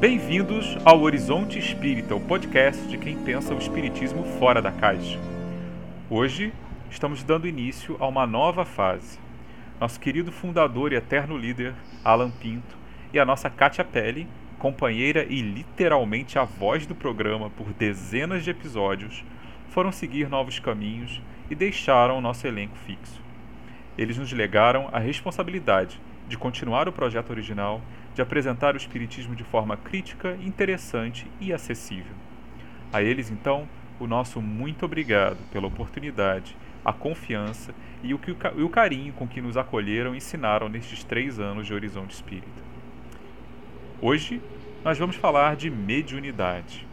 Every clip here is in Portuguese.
Bem-vindos ao Horizonte Espírita, o podcast de quem pensa o espiritismo fora da caixa. Hoje estamos dando início a uma nova fase. Nosso querido fundador e eterno líder, Alan Pinto, e a nossa Kátia Pelle, companheira e literalmente a voz do programa por dezenas de episódios, foram seguir novos caminhos e deixaram o nosso elenco fixo. Eles nos legaram a responsabilidade de continuar o projeto original de apresentar o Espiritismo de forma crítica, interessante e acessível. A eles, então, o nosso muito obrigado pela oportunidade, a confiança e o, que, e o carinho com que nos acolheram e ensinaram nestes três anos de Horizonte Espírita. Hoje, nós vamos falar de mediunidade,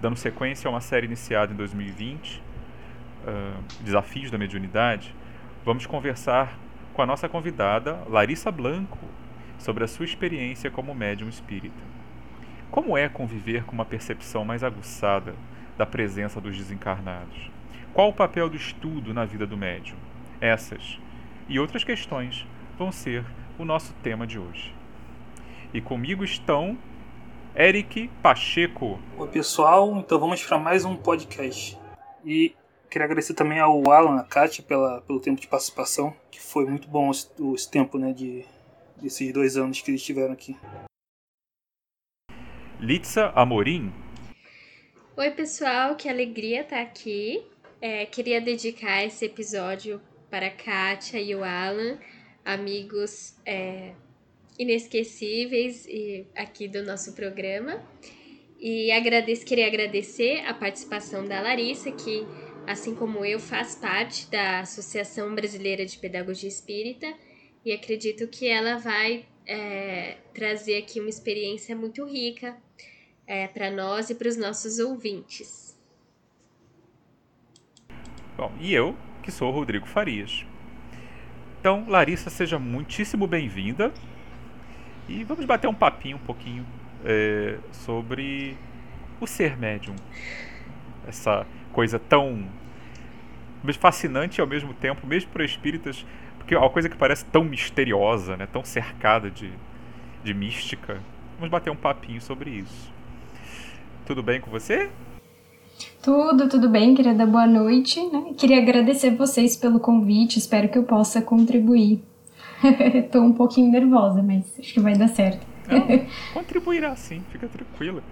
dando sequência a uma série iniciada em 2020, uh, Desafios da Mediunidade. Vamos conversar com a nossa convidada, Larissa Blanco, sobre a sua experiência como médium espírita. Como é conviver com uma percepção mais aguçada da presença dos desencarnados? Qual o papel do estudo na vida do médium? Essas e outras questões vão ser o nosso tema de hoje. E comigo estão Eric Pacheco. Oi, pessoal. Então vamos para mais um podcast. E queria agradecer também ao Alan, a Kátia, pela, pelo tempo de participação, que foi muito bom esse, esse tempo né, de, desses dois anos que eles estiveram aqui. Litsa Amorim. Oi, pessoal, que alegria estar aqui. É, queria dedicar esse episódio para a Kátia e o Alan, amigos é, inesquecíveis e aqui do nosso programa. E agradeço, queria agradecer a participação da Larissa, que, assim como eu, faz parte da Associação Brasileira de Pedagogia Espírita e acredito que ela vai é, trazer aqui uma experiência muito rica é, para nós e para os nossos ouvintes. Bom, e eu, que sou o Rodrigo Farias. Então, Larissa, seja muitíssimo bem-vinda e vamos bater um papinho um pouquinho é, sobre o ser médium. Essa coisa tão fascinante ao mesmo tempo, mesmo para espíritas, porque é uma coisa que parece tão misteriosa, né? tão cercada de, de mística. Vamos bater um papinho sobre isso. Tudo bem com você? Tudo, tudo bem, queria dar boa noite. Né? Queria agradecer vocês pelo convite, espero que eu possa contribuir. Estou um pouquinho nervosa, mas acho que vai dar certo. Não, contribuirá sim, fica tranquila.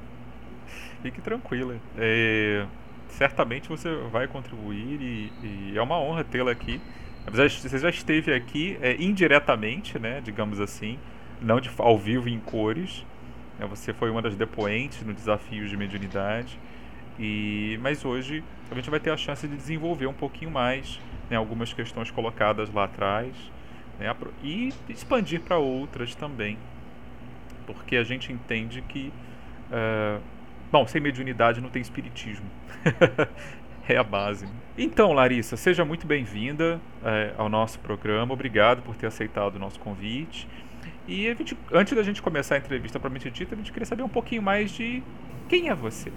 Fique tranquila. É, certamente você vai contribuir e, e é uma honra tê-la aqui você já esteve aqui é, indiretamente, né, digamos assim, não de, ao vivo em cores. Né, você foi uma das depoentes no desafio de mediunidade. E, mas hoje a gente vai ter a chance de desenvolver um pouquinho mais né, algumas questões colocadas lá atrás né, e expandir para outras também. Porque a gente entende que. Uh, bom, sem mediunidade não tem espiritismo. é a base. Então, Larissa, seja muito bem-vinda é, ao nosso programa. Obrigado por ter aceitado o nosso convite. E gente, antes da gente começar a entrevista para dita, a gente queria saber um pouquinho mais de quem é você.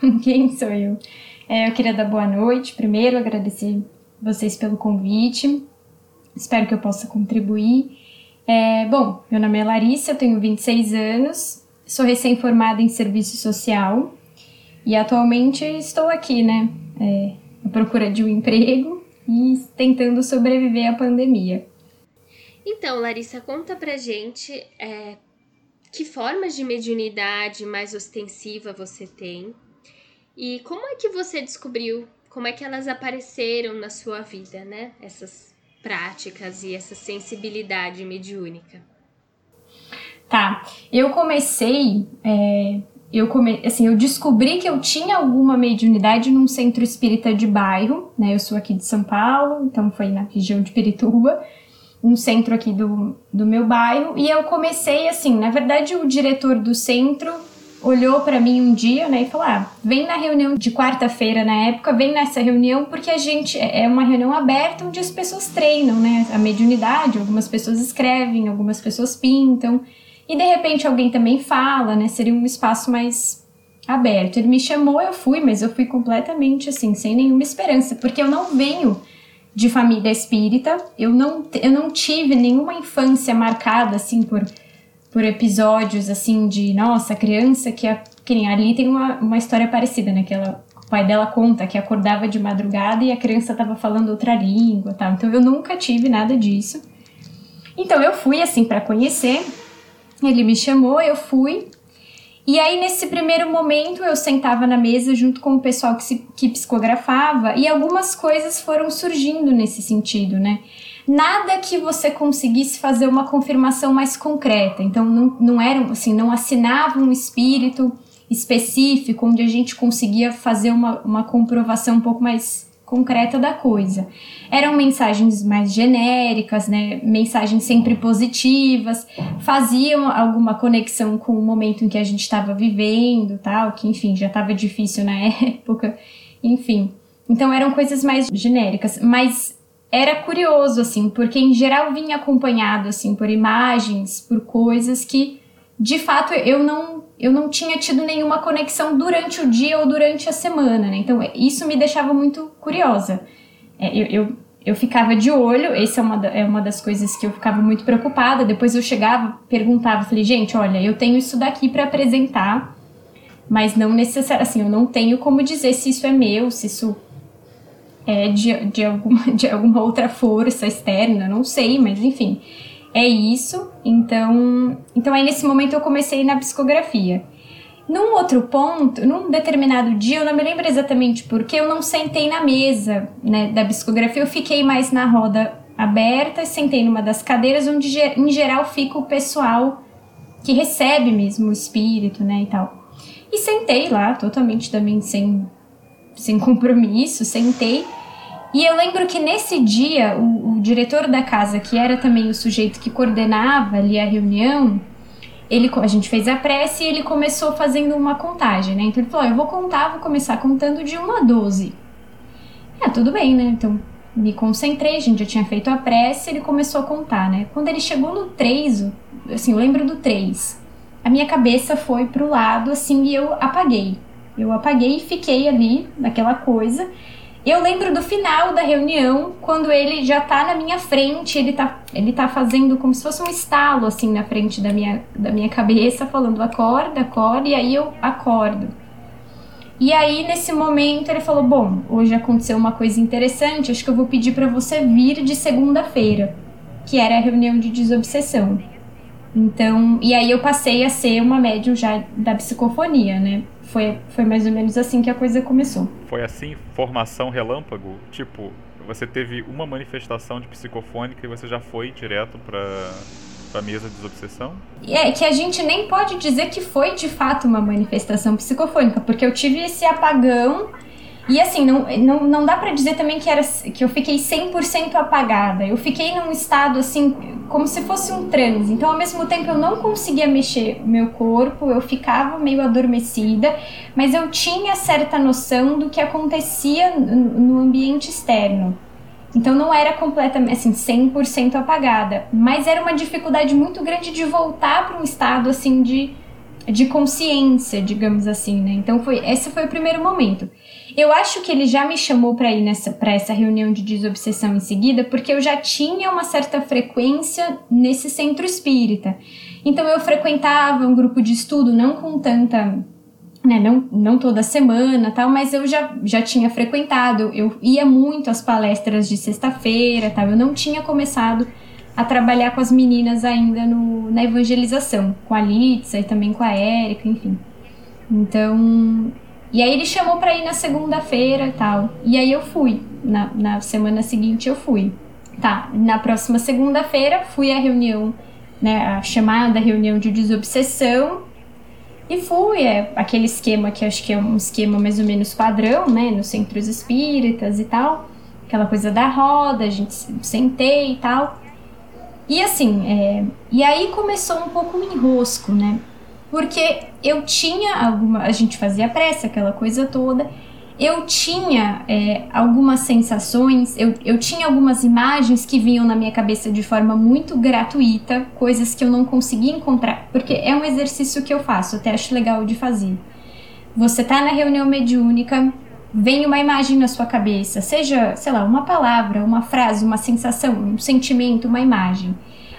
Quem sou eu? É, eu queria dar boa noite. Primeiro, agradecer vocês pelo convite. Espero que eu possa contribuir. É, bom, meu nome é Larissa, eu tenho 26 anos, sou recém-formada em serviço social e atualmente estou aqui, né, é, à procura de um emprego e tentando sobreviver à pandemia. Então, Larissa, conta pra gente é, que formas de mediunidade mais ostensiva você tem e como é que você descobriu, como é que elas apareceram na sua vida, né? Essas práticas e essa sensibilidade mediúnica. Tá, eu comecei é, eu come, assim, eu descobri que eu tinha alguma mediunidade num centro espírita de bairro, né? Eu sou aqui de São Paulo, então foi na região de Pirituba, um centro aqui do, do meu bairro, e eu comecei assim, na verdade o diretor do centro olhou para mim um dia, né, e falou: ah, vem na reunião de quarta-feira na época, vem nessa reunião porque a gente é, é uma reunião aberta onde as pessoas treinam, né, a mediunidade, algumas pessoas escrevem, algumas pessoas pintam. E de repente alguém também fala, né? Seria um espaço mais aberto. Ele me chamou, eu fui, mas eu fui completamente assim, sem nenhuma esperança, porque eu não venho de família espírita, eu não, eu não tive nenhuma infância marcada assim por, por episódios assim de nossa, criança que, a, que nem ali tem uma, uma história parecida, né? Que o pai dela conta que acordava de madrugada e a criança estava falando outra língua, tal. Então eu nunca tive nada disso. Então eu fui assim para conhecer. Ele me chamou, eu fui. E aí, nesse primeiro momento, eu sentava na mesa junto com o pessoal que, se, que psicografava e algumas coisas foram surgindo nesse sentido, né? Nada que você conseguisse fazer uma confirmação mais concreta. Então, não, não era assim, não assinava um espírito específico onde a gente conseguia fazer uma, uma comprovação um pouco mais concreta da coisa. Eram mensagens mais genéricas, né? Mensagens sempre positivas, faziam alguma conexão com o momento em que a gente estava vivendo, tal, que enfim, já estava difícil na época, enfim. Então eram coisas mais genéricas, mas era curioso assim, porque em geral vinha acompanhado assim por imagens, por coisas que de fato eu não eu não tinha tido nenhuma conexão durante o dia ou durante a semana, né? Então isso me deixava muito curiosa. É, eu, eu, eu, ficava de olho, essa é uma, é uma das coisas que eu ficava muito preocupada. Depois eu chegava, perguntava, falei, gente, olha, eu tenho isso daqui para apresentar, mas não necessariamente, assim, eu não tenho como dizer se isso é meu, se isso é de, de, alguma, de alguma outra força externa, não sei, mas enfim é isso. Então, então aí nesse momento eu comecei na psicografia. Num outro ponto, num determinado dia, eu não me lembro exatamente porque eu não sentei na mesa né, da psicografia, eu fiquei mais na roda aberta, sentei numa das cadeiras onde em geral fica o pessoal que recebe mesmo o espírito, né, e tal. E sentei lá, totalmente também sem, sem compromisso, sentei e eu lembro que nesse dia, o, o, diretor da casa, que era também o sujeito que coordenava ali a reunião, ele, a gente fez a prece e ele começou fazendo uma contagem, né? Então ele falou: eu vou contar, vou começar contando de 1 a 12. Ah, tudo bem, né? Então me concentrei, a gente já tinha feito a prece, ele começou a contar, né? Quando ele chegou no 3, assim, eu lembro do 3, a minha cabeça foi pro lado, assim, e eu apaguei. Eu apaguei e fiquei ali naquela coisa. Eu lembro do final da reunião, quando ele já tá na minha frente, ele tá, ele tá fazendo como se fosse um estalo assim na frente da minha, da minha cabeça, falando acorda, acorda, e aí eu acordo. E aí, nesse momento, ele falou: Bom, hoje aconteceu uma coisa interessante, acho que eu vou pedir para você vir de segunda-feira, que era a reunião de desobsessão. Então, e aí eu passei a ser uma médium já da psicofonia, né? Foi, foi mais ou menos assim que a coisa começou. Foi assim, formação relâmpago? Tipo, você teve uma manifestação de psicofônica e você já foi direto para a mesa de desobsessão? É, que a gente nem pode dizer que foi de fato uma manifestação psicofônica, porque eu tive esse apagão e assim, não, não, não dá para dizer também que, era, que eu fiquei 100% apagada. Eu fiquei num estado assim, como se fosse um transe. Então, ao mesmo tempo, eu não conseguia mexer meu corpo, eu ficava meio adormecida, mas eu tinha certa noção do que acontecia no ambiente externo. Então, não era completamente, assim, 100% apagada, mas era uma dificuldade muito grande de voltar para um estado, assim, de, de consciência, digamos assim, né? Então, foi, esse foi o primeiro momento. Eu acho que ele já me chamou para ir nessa para essa reunião de desobsessão em seguida, porque eu já tinha uma certa frequência nesse centro espírita. Então eu frequentava um grupo de estudo não com tanta né, não, não toda semana, tal, mas eu já, já tinha frequentado, eu ia muito às palestras de sexta-feira, tal. Eu não tinha começado a trabalhar com as meninas ainda no, na evangelização, com a Litsa e também com a Érica, enfim. Então, e aí ele chamou para ir na segunda-feira e tal. E aí eu fui. Na, na semana seguinte eu fui. Tá, na próxima segunda-feira fui à reunião, né, a chamada reunião de desobsessão. E fui, é aquele esquema que acho que é um esquema mais ou menos padrão, né, nos centros espíritas e tal. Aquela coisa da roda, a gente sentei e tal. E assim, é, e aí começou um pouco o enrosco, né? Porque eu tinha alguma. A gente fazia pressa, aquela coisa toda. Eu tinha é, algumas sensações, eu, eu tinha algumas imagens que vinham na minha cabeça de forma muito gratuita, coisas que eu não conseguia encontrar, porque é um exercício que eu faço, até acho legal de fazer. Você tá na reunião mediúnica, vem uma imagem na sua cabeça, seja, sei lá, uma palavra, uma frase, uma sensação, um sentimento, uma imagem.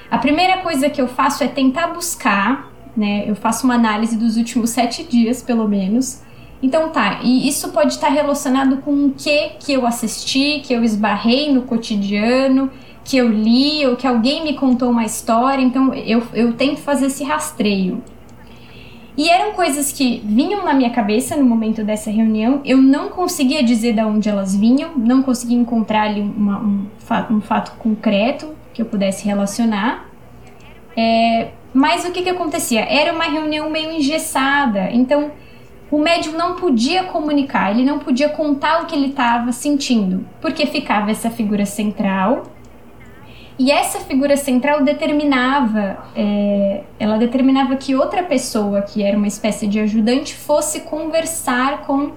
A primeira coisa que eu faço é tentar buscar, né? Eu faço uma análise dos últimos sete dias, pelo menos. Então tá, e isso pode estar relacionado com o que que eu assisti, que eu esbarrei no cotidiano, que eu li, ou que alguém me contou uma história. Então eu, eu tento fazer esse rastreio. E eram coisas que vinham na minha cabeça no momento dessa reunião, eu não conseguia dizer de onde elas vinham, não conseguia encontrar ali uma, um, fato, um, fato concreto que eu pudesse relacionar. É, mas o que, que acontecia? Era uma reunião meio engessada, então o médium não podia comunicar, ele não podia contar o que ele estava sentindo, porque ficava essa figura central e essa figura central determinava, é, ela determinava que outra pessoa, que era uma espécie de ajudante, fosse conversar com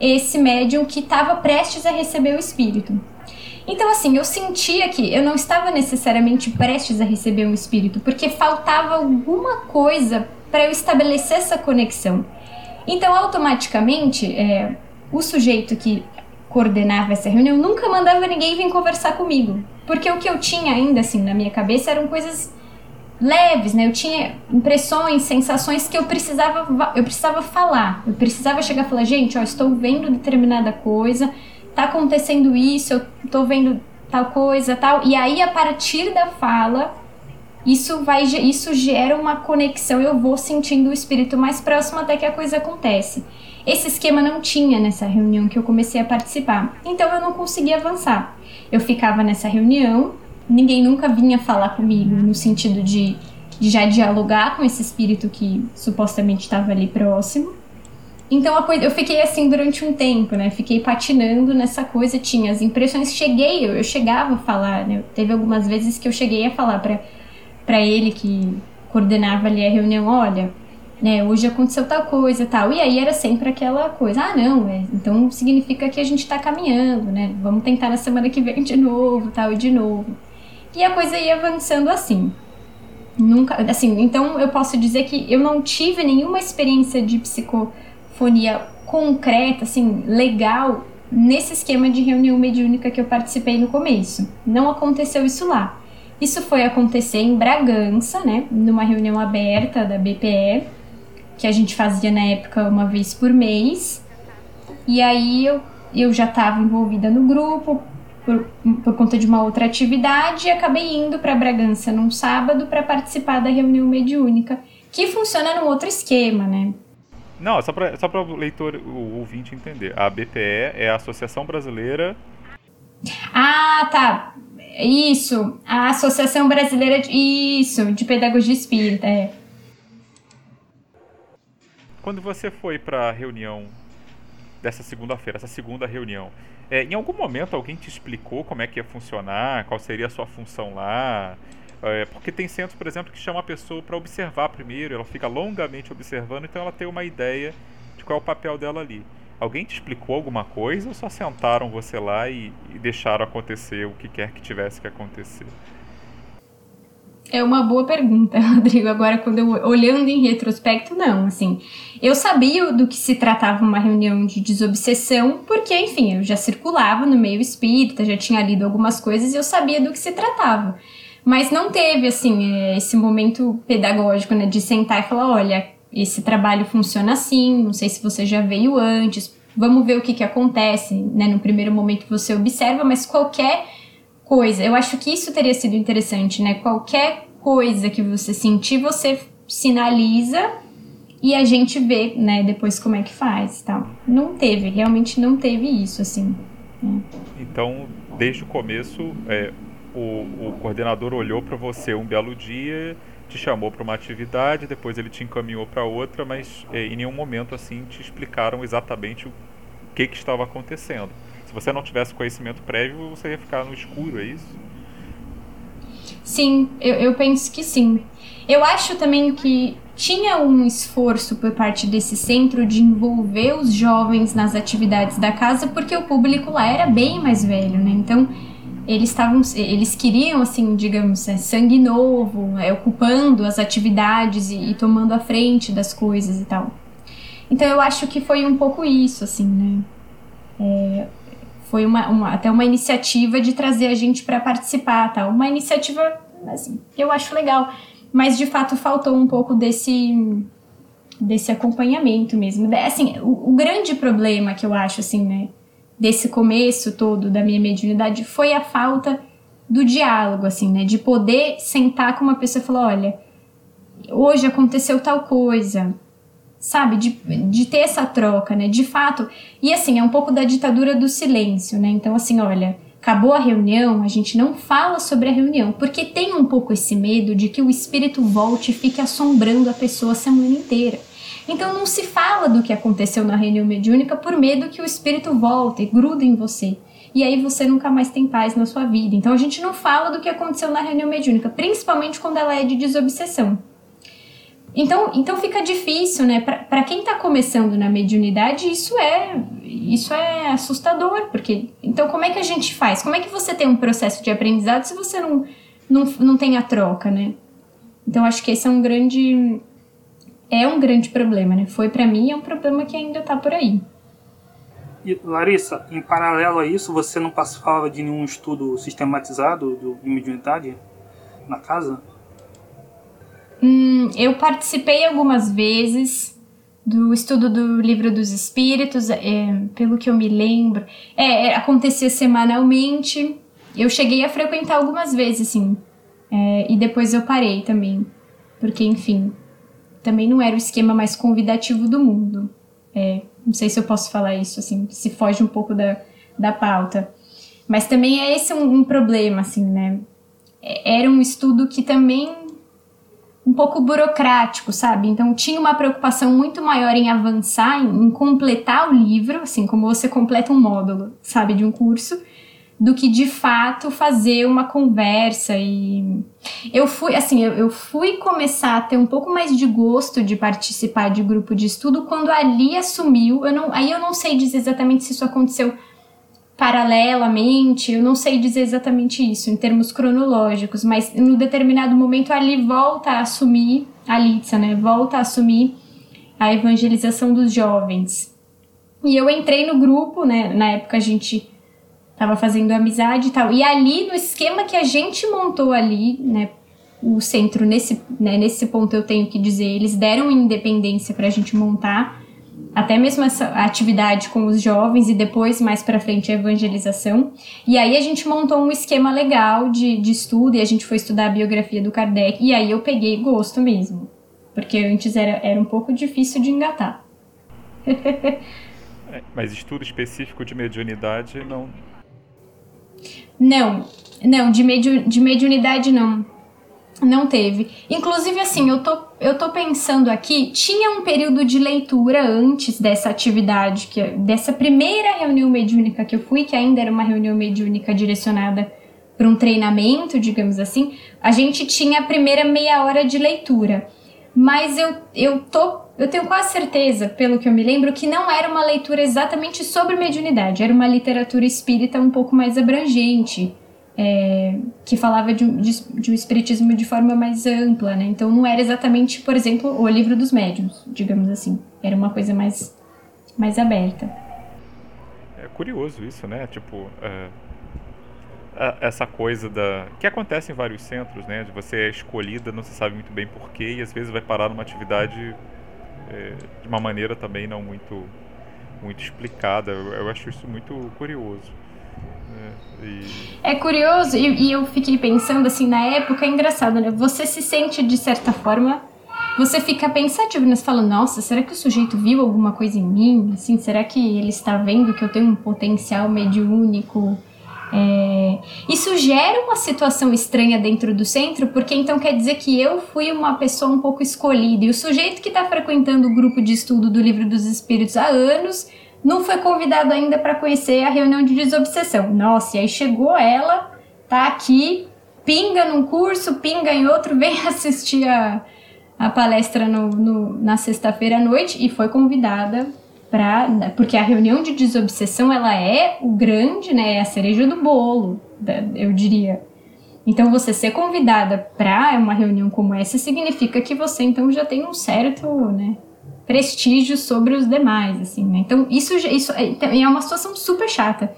esse médium que estava prestes a receber o espírito. Então, assim, eu sentia que eu não estava necessariamente prestes a receber um espírito, porque faltava alguma coisa para eu estabelecer essa conexão. Então, automaticamente, é, o sujeito que coordenava essa reunião nunca mandava ninguém vir conversar comigo. Porque o que eu tinha ainda assim na minha cabeça eram coisas leves, né? Eu tinha impressões, sensações que eu precisava eu precisava falar. Eu precisava chegar e falar, gente, ó, estou vendo determinada coisa, tá acontecendo isso, eu tô vendo tal coisa, tal. E aí a partir da fala, isso vai isso gera uma conexão, eu vou sentindo o espírito mais próximo até que a coisa acontece. Esse esquema não tinha nessa reunião que eu comecei a participar. Então eu não conseguia avançar. Eu ficava nessa reunião, ninguém nunca vinha falar comigo no sentido de, de já dialogar com esse espírito que supostamente estava ali próximo. Então eu fiquei assim durante um tempo, né? Fiquei patinando nessa coisa, tinha as impressões, cheguei, eu, eu chegava a falar, né? Teve algumas vezes que eu cheguei a falar para ele que coordenava ali a reunião, olha, né, hoje aconteceu tal coisa tal. E aí era sempre aquela coisa, ah, não, é, então significa que a gente está caminhando, né? Vamos tentar na semana que vem de novo, tal, e de novo. E a coisa ia avançando assim. Nunca, assim, então eu posso dizer que eu não tive nenhuma experiência de psicofonia concreta, assim, legal, nesse esquema de reunião mediúnica que eu participei no começo. Não aconteceu isso lá. Isso foi acontecer em Bragança, né, numa reunião aberta da BPE, que a gente fazia na época uma vez por mês. E aí eu, eu já estava envolvida no grupo por, por conta de uma outra atividade e acabei indo para Bragança num sábado para participar da reunião mediúnica, que funciona num outro esquema, né? Não, só para só o leitor, o ouvinte entender. A BPE é a Associação Brasileira. Ah, tá. Isso. A Associação Brasileira de. Isso, de Pedagogia Espírita, é. Quando você foi para a reunião dessa segunda-feira, essa segunda reunião, é, em algum momento alguém te explicou como é que ia funcionar, qual seria a sua função lá? É, porque tem centros, por exemplo, que chama a pessoa para observar primeiro, ela fica longamente observando, então ela tem uma ideia de qual é o papel dela ali. Alguém te explicou alguma coisa ou só sentaram você lá e, e deixaram acontecer o que quer que tivesse que acontecer? É uma boa pergunta, Rodrigo. Agora, quando eu olhando em retrospecto, não, assim. Eu sabia do que se tratava uma reunião de desobsessão, porque, enfim, eu já circulava no meio espírita, já tinha lido algumas coisas e eu sabia do que se tratava. Mas não teve, assim, é, esse momento pedagógico, né, de sentar e falar: olha, esse trabalho funciona assim, não sei se você já veio antes, vamos ver o que, que acontece, né? No primeiro momento você observa, mas qualquer coisa. Eu acho que isso teria sido interessante, né? Qualquer coisa que você sentir, você sinaliza e a gente vê, né, depois como é que faz, tal. Não teve, realmente não teve isso, assim. Né? Então, desde o começo, é, o, o coordenador olhou para você um belo dia, te chamou para uma atividade, depois ele te encaminhou para outra, mas é, em nenhum momento assim te explicaram exatamente o que, que estava acontecendo se você não tivesse conhecimento prévio, você ia ficar no escuro, é isso? Sim, eu, eu penso que sim. Eu acho também que tinha um esforço por parte desse centro de envolver os jovens nas atividades da casa, porque o público lá era bem mais velho, né? Então, eles estavam eles queriam assim digamos é, sangue novo é, ocupando as atividades e, e, tomando a frente das coisas e tal então eu acho que foi um pouco isso assim né é, foi uma, uma, até uma iniciativa de trazer a gente para participar, tá? Uma iniciativa assim, eu acho legal. Mas de fato faltou um pouco desse desse acompanhamento mesmo. Assim, o, o grande problema que eu acho assim, né, desse começo todo da minha mediunidade foi a falta do diálogo, assim, né, de poder sentar com uma pessoa e falar, olha, hoje aconteceu tal coisa, sabe? De, de ter essa troca, né? De fato. E assim, é um pouco da ditadura do silêncio, né? Então, assim, olha, acabou a reunião, a gente não fala sobre a reunião, porque tem um pouco esse medo de que o espírito volte e fique assombrando a pessoa a semana inteira. Então não se fala do que aconteceu na reunião mediúnica por medo que o espírito volte e grude em você. E aí você nunca mais tem paz na sua vida. Então a gente não fala do que aconteceu na reunião mediúnica, principalmente quando ela é de desobsessão. Então, então fica difícil, né? Para quem está começando na mediunidade, isso é isso é assustador, porque então como é que a gente faz? Como é que você tem um processo de aprendizado se você não não, não tem a troca, né? Então acho que esse é um grande é um grande problema, né? Foi para mim é um problema que ainda está por aí. E, Larissa, em paralelo a isso, você não participava de nenhum estudo sistematizado do, de mediunidade na casa? Hum, eu participei algumas vezes do estudo do livro dos espíritos, é, pelo que eu me lembro. É, é, acontecia semanalmente. Eu cheguei a frequentar algumas vezes, sim. É, e depois eu parei também. Porque, enfim, também não era o esquema mais convidativo do mundo. É, não sei se eu posso falar isso, assim, se foge um pouco da, da pauta. Mas também é esse um, um problema, assim, né? É, era um estudo que também um pouco burocrático, sabe? Então tinha uma preocupação muito maior em avançar, em, em, completar o livro, assim como você completa um módulo, sabe, de um curso, do que de fato fazer uma conversa e eu fui assim eu, eu fui começar a ter um pouco mais de gosto de participar de grupo de estudo quando ali assumiu eu não aí eu não sei dizer exatamente se isso aconteceu paralelamente, eu não sei dizer exatamente isso em termos cronológicos, mas no determinado momento ali volta a assumir a Litsa, né? Volta a assumir a evangelização dos jovens. E eu entrei no grupo, né? Na época a gente tava fazendo amizade e tal. E ali no esquema que a gente montou ali, né? O centro nesse, né, nesse ponto eu tenho que dizer, eles deram independência para a gente montar até mesmo essa atividade com os jovens e depois mais para frente a evangelização. E aí a gente montou um esquema legal de, de estudo e a gente foi estudar a biografia do Kardec e aí eu peguei gosto mesmo, porque antes era, era um pouco difícil de engatar. É, mas estudo específico de mediunidade não. Não, não, de, medio, de mediunidade não. Não teve. Inclusive, assim, eu tô, eu tô pensando aqui, tinha um período de leitura antes dessa atividade, que, dessa primeira reunião mediúnica que eu fui, que ainda era uma reunião mediúnica direcionada para um treinamento, digamos assim. A gente tinha a primeira meia hora de leitura. Mas eu, eu tô. Eu tenho quase certeza, pelo que eu me lembro, que não era uma leitura exatamente sobre mediunidade, era uma literatura espírita um pouco mais abrangente é, que falava de, de, de, um espiritismo de forma mais ampla, né? Então não era exatamente, por exemplo, o livro dos médiuns, digamos assim. Era uma coisa mais, mais aberta. É curioso isso, né? Tipo, essa coisa da que acontece em vários centros, né? De você é escolhida, não se sabe muito bem porquê e às vezes vai parar numa atividade é, de uma maneira também não muito muito explicada. Eu, eu acho isso muito curioso. É, e... é curioso, e, e, eu fiquei pensando assim, na época é engraçado, né? Você se sente de certa forma, você fica pensativo, né? Você fala, nossa, será que o sujeito viu alguma coisa em mim? Assim, será que ele está vendo que eu tenho um potencial mediúnico? É... Isso gera uma situação estranha dentro do centro, porque então quer dizer que eu fui uma pessoa um pouco escolhida, e o sujeito que está frequentando o grupo de estudo do Livro dos Espíritos há anos não foi convidado ainda para conhecer a reunião de desobsessão. Nossa, e aí chegou ela, tá aqui, pinga num curso, pinga em outro, vem assistir a, a palestra no, no na sexta-feira à noite e foi convidada para. Porque a reunião de desobsessão ela é o grande, né? É a cereja do bolo, eu diria. Então, você ser convidada para uma reunião como essa significa que você então já tem um certo, né, prestígio sobre os demais, assim, né? Então, isso, isso é, então, é uma situação super chata.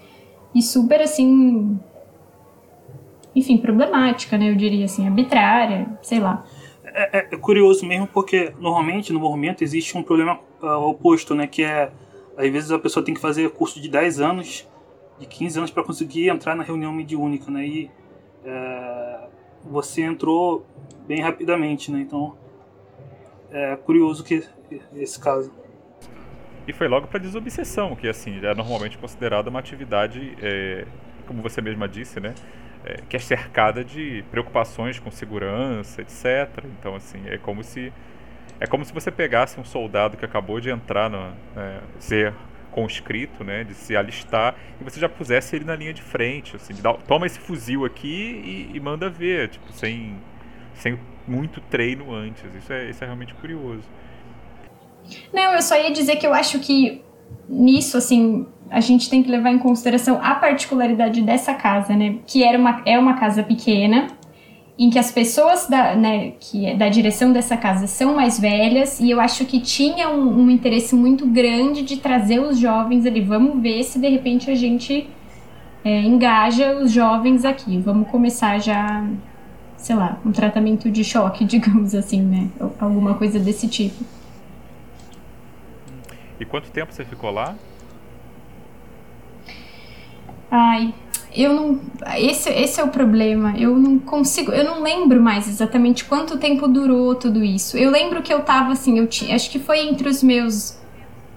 E super, assim... enfim, problemática, né? Eu diria assim, arbitrária, sei lá. É, é, é curioso mesmo porque normalmente no movimento existe um problema uh, oposto, né? Que é, às vezes a pessoa tem que fazer curso de 10 anos, de 15 anos para conseguir entrar na reunião mediúnica, né? E é, você entrou bem rapidamente, né? Então é curioso que esse caso. E foi logo para desobsessão, que assim é normalmente considerada uma atividade, é, como você mesma disse, né, é, que é cercada de preocupações com segurança, etc. Então assim é como se é como se você pegasse um soldado que acabou de entrar no é, ser conscrito, né, de se alistar e você já pusesse ele na linha de frente, assim, dar, toma esse fuzil aqui e, e manda ver, tipo sem sem muito treino antes. Isso é, isso é realmente curioso. Não, eu só ia dizer que eu acho que nisso, assim, a gente tem que levar em consideração a particularidade dessa casa, né? Que era uma, é uma casa pequena, em que as pessoas da, né, que é da direção dessa casa são mais velhas, e eu acho que tinha um, um interesse muito grande de trazer os jovens ali. Vamos ver se de repente a gente é, engaja os jovens aqui. Vamos começar já, sei lá, um tratamento de choque, digamos assim, né? Alguma coisa desse tipo. E quanto tempo você ficou lá? Ai, eu não. Esse, esse é o problema. Eu não consigo. Eu não lembro mais exatamente quanto tempo durou tudo isso. Eu lembro que eu tava assim, eu tinha. Acho que foi entre os meus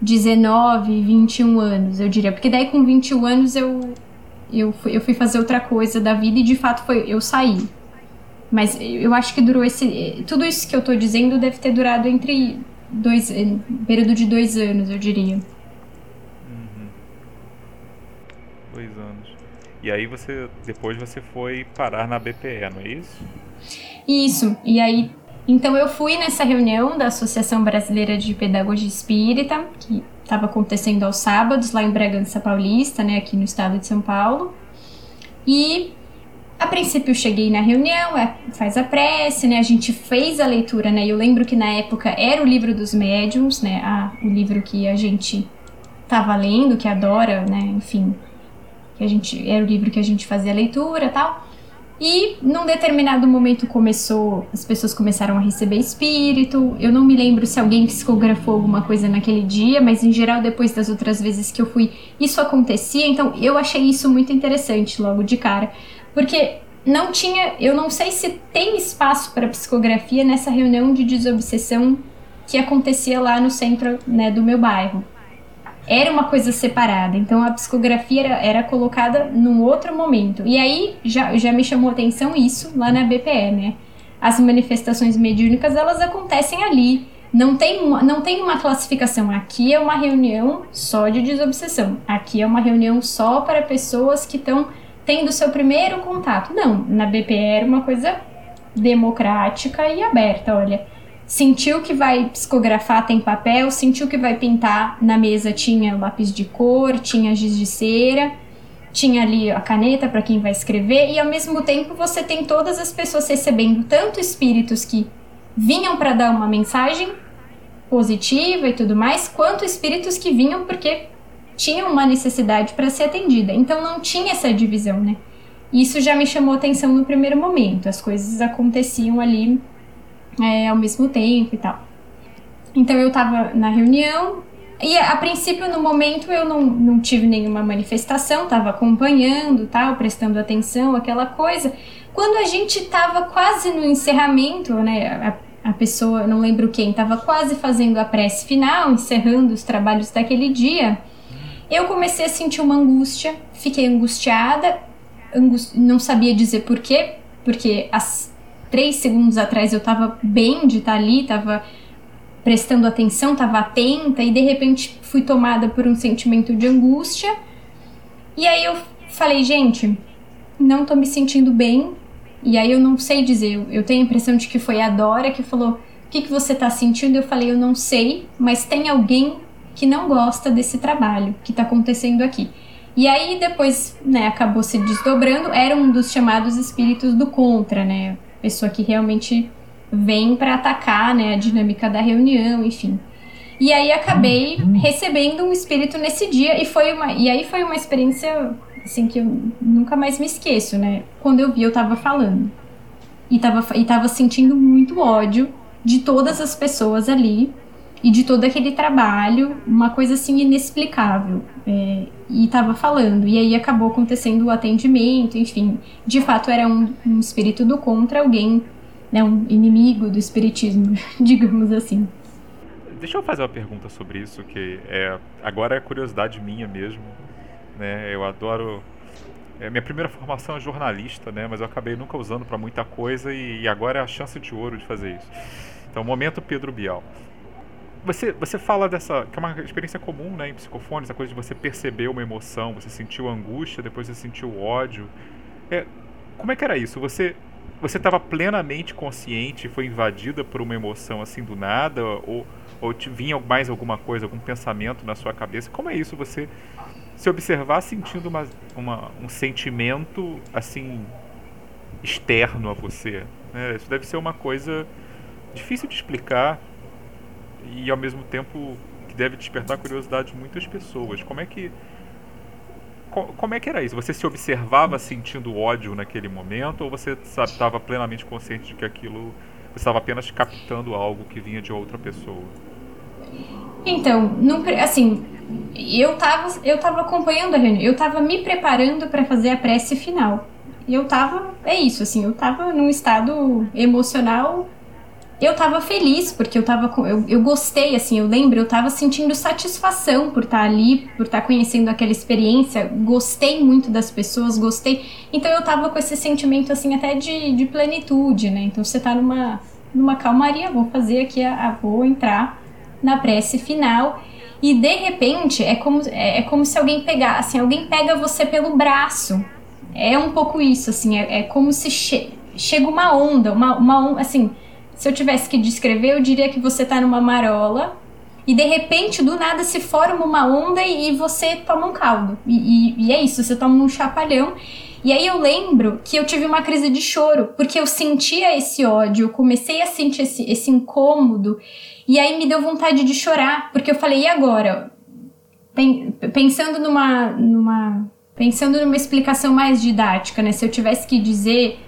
19 e 21 anos, eu diria. Porque daí com 21 anos eu. Eu fui, eu fui fazer outra coisa da vida e de fato foi. Eu saí. Mas eu acho que durou esse. Tudo isso que eu tô dizendo deve ter durado entre dois, período de dois anos, eu diria. Uhum. Dois anos. E aí você, depois você foi parar na BPE, não é isso? Isso. E aí, então eu fui nessa reunião da Associação Brasileira de Pedagogia Espírita, que estava acontecendo aos sábados lá em Bragança Paulista, né, aqui no estado de São Paulo. E a princípio cheguei na reunião, é, faz a prece, né? A gente fez a leitura, né? Eu lembro que na época era o livro dos médiums, né? A, o livro que a gente tava lendo, que adora, né? Enfim, que a gente era o livro que a gente fazia a leitura, tal. E num determinado momento começou, as pessoas começaram a receber espírito. Eu não me lembro se alguém psicografou alguma coisa naquele dia, mas em geral depois das outras vezes que eu fui, isso acontecia. Então eu achei isso muito interessante logo de cara porque não tinha, eu não sei se tem espaço para psicografia nessa reunião de desobsessão que acontecia lá no centro né, do meu bairro. Era uma coisa separada, então a psicografia era, era colocada num outro momento. E aí já, já me chamou atenção isso lá na BPE, né? As manifestações mediúnicas elas acontecem ali. Não tem, uma, não tem uma classificação. Aqui é uma reunião só de desobsessão. Aqui é uma reunião só para pessoas que estão tendo seu primeiro contato. Não, na BPE era uma coisa democrática e aberta, olha. Sentiu que vai psicografar, tem papel, sentiu que vai pintar, na mesa tinha lápis de cor, tinha giz de cera, tinha ali a caneta para quem vai escrever, e ao mesmo tempo você tem todas as pessoas recebendo tanto espíritos que vinham para dar uma mensagem positiva e tudo mais, quanto espíritos que vinham porque tinha uma necessidade para ser atendida. Então não tinha essa divisão, né? Isso já me chamou atenção no primeiro momento. As coisas aconteciam ali é, ao mesmo tempo e tal. Então eu estava na reunião e a princípio no momento eu não, não tive nenhuma manifestação, estava acompanhando, tal, prestando atenção, aquela coisa. Quando a gente estava quase no encerramento, né? A, a pessoa, não lembro quem, estava quase fazendo a prece final, encerrando os trabalhos daquele dia eu comecei a sentir uma angústia, fiquei angustiada, angust... não sabia dizer porquê, porque as três segundos atrás eu tava bem de estar tá ali, tava prestando atenção, tava atenta e de repente fui tomada por um sentimento de angústia. E aí eu falei, gente, não tô me sentindo bem. E aí eu não sei dizer, eu tenho a impressão de que foi a Dora que falou: "O que que você tá sentindo?" Eu falei: "Eu não sei, mas tem alguém que não gosta desse trabalho que está acontecendo aqui. E aí depois, né, acabou se desdobrando, era um dos chamados espíritos do contra, né? Pessoa que realmente vem para atacar, né, a dinâmica da reunião, enfim. E aí acabei recebendo um espírito nesse dia e foi uma e aí foi uma experiência assim, que eu nunca mais me esqueço, né? Quando eu vi, eu tava falando. E tava, e tava sentindo muito ódio de todas as pessoas ali e de todo aquele trabalho, uma coisa assim inexplicável. É, e tava falando, e aí acabou acontecendo o atendimento, enfim. De fato, era um, um espírito do contra, alguém, né, um inimigo do espiritismo, digamos assim. Deixa eu fazer uma pergunta sobre isso, que é agora é curiosidade minha mesmo. Né? Eu adoro. É, minha primeira formação é jornalista, né? mas eu acabei nunca usando para muita coisa e, e, agora é a chance de ouro de fazer isso. Então, momento Pedro Bial. Você, você fala dessa. que é uma experiência comum né, em psicofones, a coisa de você perceber uma emoção, você sentiu angústia, depois você sentiu ódio. É, como é que era isso? Você você estava plenamente consciente e foi invadida por uma emoção assim do nada? Ou, ou te vinha mais alguma coisa, algum pensamento na sua cabeça? Como é isso? Você se observar sentindo uma, uma um sentimento assim externo a você. Né? Isso deve ser uma coisa difícil de explicar e ao mesmo tempo que deve despertar curiosidade de muitas pessoas. Como é que como é que era isso? Você se observava sentindo ódio naquele momento ou você estava plenamente consciente de que aquilo você estava apenas captando algo que vinha de outra pessoa? Então, não, assim, eu tava, eu tava acompanhando a reunião, eu tava me preparando para fazer a prece final. E eu tava, é isso, assim, eu tava num estado emocional. Eu tava feliz, porque eu tava eu, eu gostei, assim, eu lembro, eu tava sentindo satisfação por estar tá ali, por estar tá conhecendo aquela experiência, gostei muito das pessoas, gostei. Então eu tava com esse sentimento, assim, até de, de plenitude, né? Então você tá numa, numa calmaria, vou fazer aqui, a, a vou entrar na prece final. E de repente é como, é, é como se alguém pegasse, assim, alguém pega você pelo braço. É um pouco isso, assim, é, é como se che chega uma onda, uma, uma assim, se eu tivesse que descrever, eu diria que você tá numa marola e de repente, do nada, se forma uma onda e, e você toma um caldo. E, e, e, é isso, você toma um chapalhão. E aí eu lembro que eu tive uma crise de choro, porque eu sentia esse ódio, eu comecei a sentir esse, esse incômodo. E aí me deu vontade de chorar, porque eu falei, e agora? Pensando numa, numa, pensando numa explicação mais didática, né? Se eu tivesse que dizer,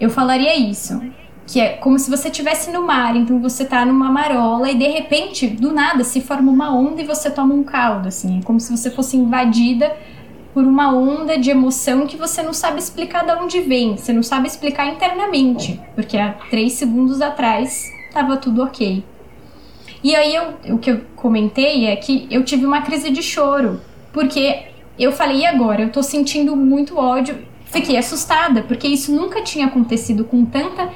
eu falaria isso. Que é como se você estivesse no mar, então você tá numa marola e de repente, do nada, se forma uma onda e você toma um caldo, assim. É como se você fosse invadida por uma onda de emoção que você não sabe explicar de onde vem, você não sabe explicar internamente, porque há três segundos atrás estava tudo ok. E aí eu, o que eu comentei é que eu tive uma crise de choro, porque eu falei, e agora? Eu tô sentindo muito ódio. Fiquei assustada, porque isso nunca tinha acontecido com tanta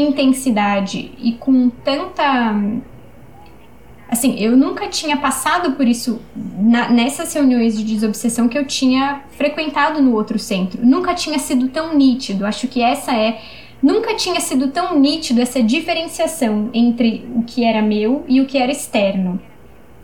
intensidade e com tanta. Assim, eu nunca tinha passado por isso na, nessas reuniões de desobsessão que eu tinha frequentado no outro centro. Nunca tinha sido tão nítido. Acho que essa é Nunca tinha sido tão nítido essa diferenciação entre o que era meu e o que era externo.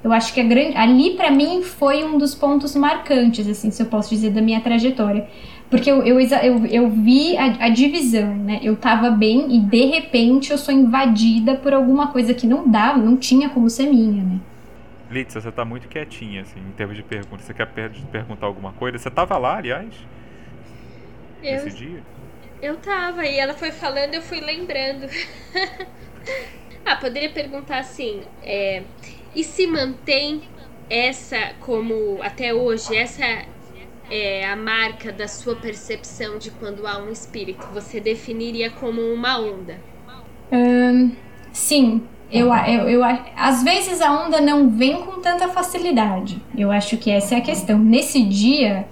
Eu acho que grande, ali para mim foi um dos pontos marcantes, assim, se eu posso dizer, da minha trajetória. Porque eu, eu, eu, eu vi a, a, divisão, né? Eu tava bem e de repente eu sou invadida por alguma coisa que não dava, não tinha como ser minha, né? Litsa, você tá muito quietinha, assim, em termos de perguntas. Você quer per perguntar alguma coisa? Você tava lá, aliás? Eu... Nesse dia? Eu tava, e ela foi falando, eu fui lembrando. ah, poderia perguntar assim: é, e se mantém essa como até hoje, essa é a marca da sua percepção de quando há um espírito? Você definiria como uma onda? Um, sim, eu, eu, eu, às vezes a onda não vem com tanta facilidade. Eu acho que essa é a questão. Nesse dia,